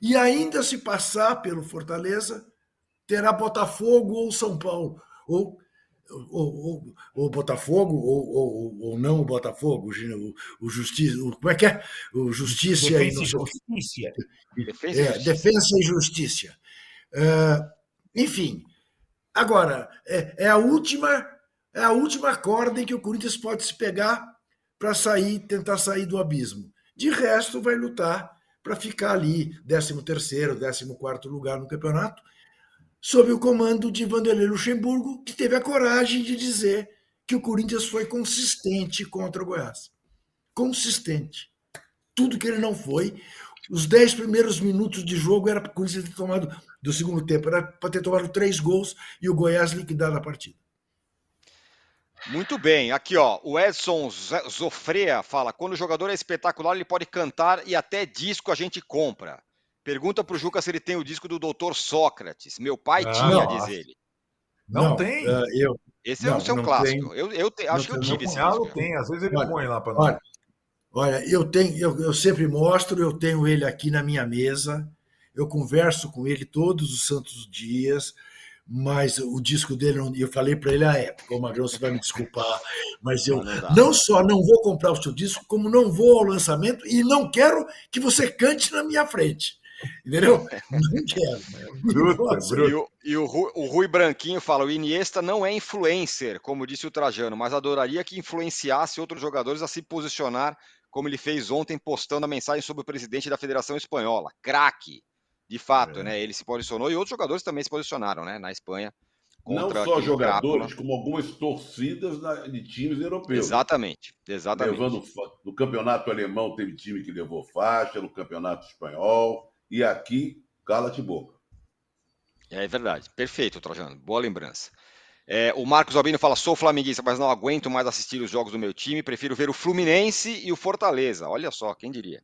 e ainda se passar pelo Fortaleza, terá Botafogo ou São Paulo. Ou ou, o Botafogo, ou, ou, ou, não o Botafogo, o, o Justiça, o, como é que é? O Justiça defesa e Justiça. Defesa, é, defesa e Justiça. Uh, enfim, agora, é, é, a última é a última corda em que o Corinthians pode se pegar para sair, tentar sair do abismo. De resto, vai lutar para ficar ali, 13 terceiro, 14 quarto lugar no campeonato, sob o comando de Vanderlei Luxemburgo, que teve a coragem de dizer que o Corinthians foi consistente contra o Goiás. Consistente. Tudo que ele não foi. Os dez primeiros minutos de jogo era para o Corinthians ter tomado, do segundo tempo, era para ter tomado três gols e o Goiás liquidado a partida. Muito bem, aqui ó, o Edson Zofrea fala: quando o jogador é espetacular, ele pode cantar e até disco a gente compra. Pergunta pro Juca se ele tem o disco do Doutor Sócrates. Meu pai ah, tinha, não, diz ele. Não, não tem? Uh, eu, Esse não, é o seu clássico. Tem. Eu, eu te, acho que eu tive esse disco. tem, às vezes ele olha, põe lá para nós. Olha, olha, eu tenho, eu, eu sempre mostro, eu tenho ele aqui na minha mesa. Eu converso com ele todos os santos dias mas o disco dele, eu falei para ele à época, o Magrão, você vai me desculpar, mas eu não, não, só não vou comprar o seu disco, como não vou ao lançamento e não quero que você cante na minha frente. Entendeu? Não quero. Bruta, bruta. E, o, e o, Rui, o Rui Branquinho fala: o Iniesta não é influencer, como disse o Trajano, mas adoraria que influenciasse outros jogadores a se posicionar, como ele fez ontem, postando a mensagem sobre o presidente da Federação Espanhola. Craque! De fato, é. né? Ele se posicionou e outros jogadores também se posicionaram, né? Na Espanha. Não só jogadores, como algumas torcidas de times europeus. Exatamente, exatamente. Levando, no campeonato alemão teve time que levou faixa, no campeonato espanhol, e aqui, cala-te boca. É verdade, perfeito, Trajano, boa lembrança. É, o Marcos Albino fala: sou flamenguista, mas não aguento mais assistir os jogos do meu time, prefiro ver o Fluminense e o Fortaleza. Olha só, quem diria.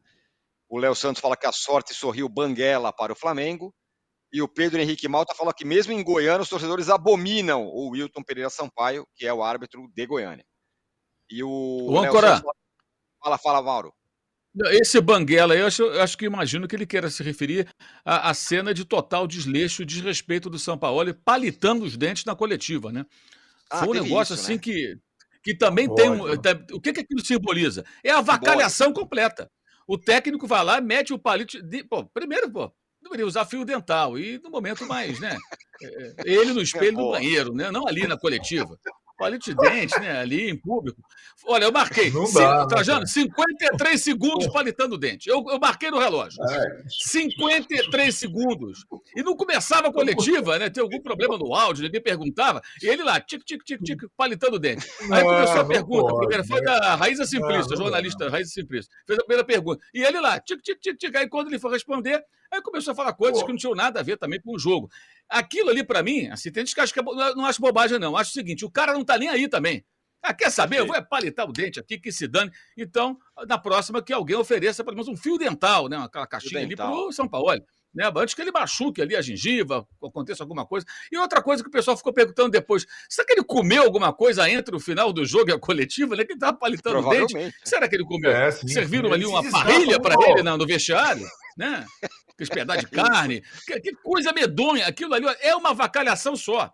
O Léo Santos fala que a sorte sorriu banguela para o Flamengo. E o Pedro Henrique Malta fala que mesmo em Goiânia os torcedores abominam o Wilton Pereira Sampaio, que é o árbitro de Goiânia. E o, o Ancora. Fala, fala, Mauro. Esse Banguela, eu acho, eu acho que imagino que ele queira se referir à, à cena de total desleixo e desrespeito do São Paulo, palitando os dentes na coletiva, né? Ah, Foi um negócio isso, assim né? que, que também tem um. O que, que aquilo simboliza? É a vacalhação completa. O técnico vai lá, mete o palito. De, pô, primeiro, pô, deveria usar fio dental. E no momento mais, né? É, é, ele no espelho do banheiro, né? Não ali na coletiva palito de dente, né? Ali em público. Olha, eu marquei. Não dá, Trajano, 53 segundos palitando o dente. Eu, eu marquei no relógio. É. 53 segundos. E não começava a coletiva, né? Tem algum problema no áudio, ninguém perguntava. E ele lá, tic, tic, tic, tic, palitando o dente. Aí começou a pergunta. Primeira foi da Raíza Simplista, jornalista Raíza Simplista. Fez a primeira pergunta. E ele lá, tic, tic, tic, tic. Aí quando ele foi responder, aí começou a falar coisas que não tinham nada a ver também com o jogo. Aquilo ali, para mim, assim, tem gente que é, não acho bobagem, não. Acho o seguinte: o cara não tá nem aí também. Ah, quer saber? Eu vou é palitar o dente aqui, que se dane. Então, na próxima, que alguém ofereça pelo menos um fio dental, né? Aquela caixinha ali para o São Paulo. Né? Antes que ele machuque ali a gengiva, aconteça alguma coisa. E outra coisa que o pessoal ficou perguntando depois: será que ele comeu alguma coisa entre o final do jogo e a coletiva? Né? Que ele estava palitando o dente. Será que ele comeu? É, sim, Serviram sim, ali uma parrilha para ele no, no vestiário? Né? aqueles pedaços de carne. Que, que, coisa medonha. Aquilo ali é uma vacalhação só.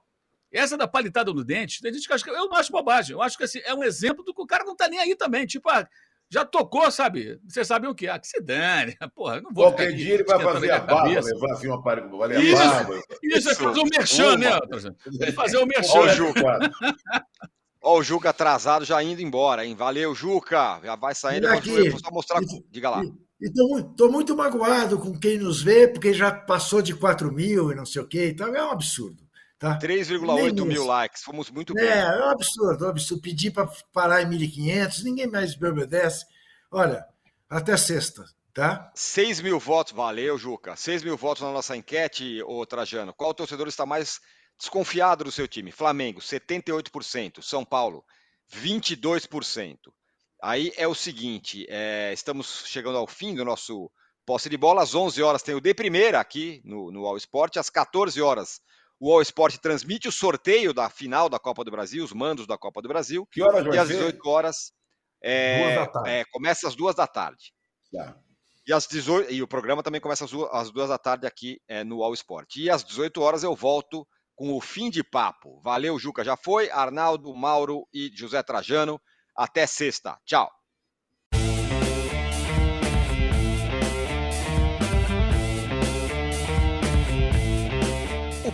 Essa da palitada no dente, tem gente que acha que eu não acho bobagem. Eu acho que assim, é um exemplo do que o cara não tá nem aí também. Tipo, ah, já tocou, sabe? Vocês sabem o que? Ah, que se dane. Porra, não vou Qualquer dia ele vai fazer a barba, levar assim uma parede, isso, a barba. Isso, é fazer o merchan, né? Vai fazer o merchan. Olha o Juca. Ó, o Juca atrasado já indo embora, hein? Valeu, Juca. Já vai saindo. Aqui, só mostrar. Diga lá. Estou muito magoado com quem nos vê, porque já passou de 4 mil e não sei o quê. Então é um absurdo. Tá? 3,8 mil likes, fomos muito bem. É, é um absurdo, é um absurdo. Pedir para parar em 1.500, ninguém mais me obedece. Olha, até sexta, tá? 6 mil votos, valeu, Juca. 6 mil votos na nossa enquete, ô Trajano. Qual torcedor está mais desconfiado do seu time? Flamengo, 78%. São Paulo, 22%. Aí é o seguinte, é, estamos chegando ao fim do nosso posse de bola. Às 11 horas tem o de primeira aqui no, no All Sport. Às 14 horas o All Sport transmite o sorteio da final da Copa do Brasil, os mandos da Copa do Brasil. Que horas E às 18 horas é, é, começa às duas da tarde. Tá. E, às 18, e o programa também começa às duas, às duas da tarde aqui é, no All Sport. E às 18 horas eu volto com o fim de papo. Valeu, Juca, já foi. Arnaldo, Mauro e José Trajano. Até sexta. Tchau.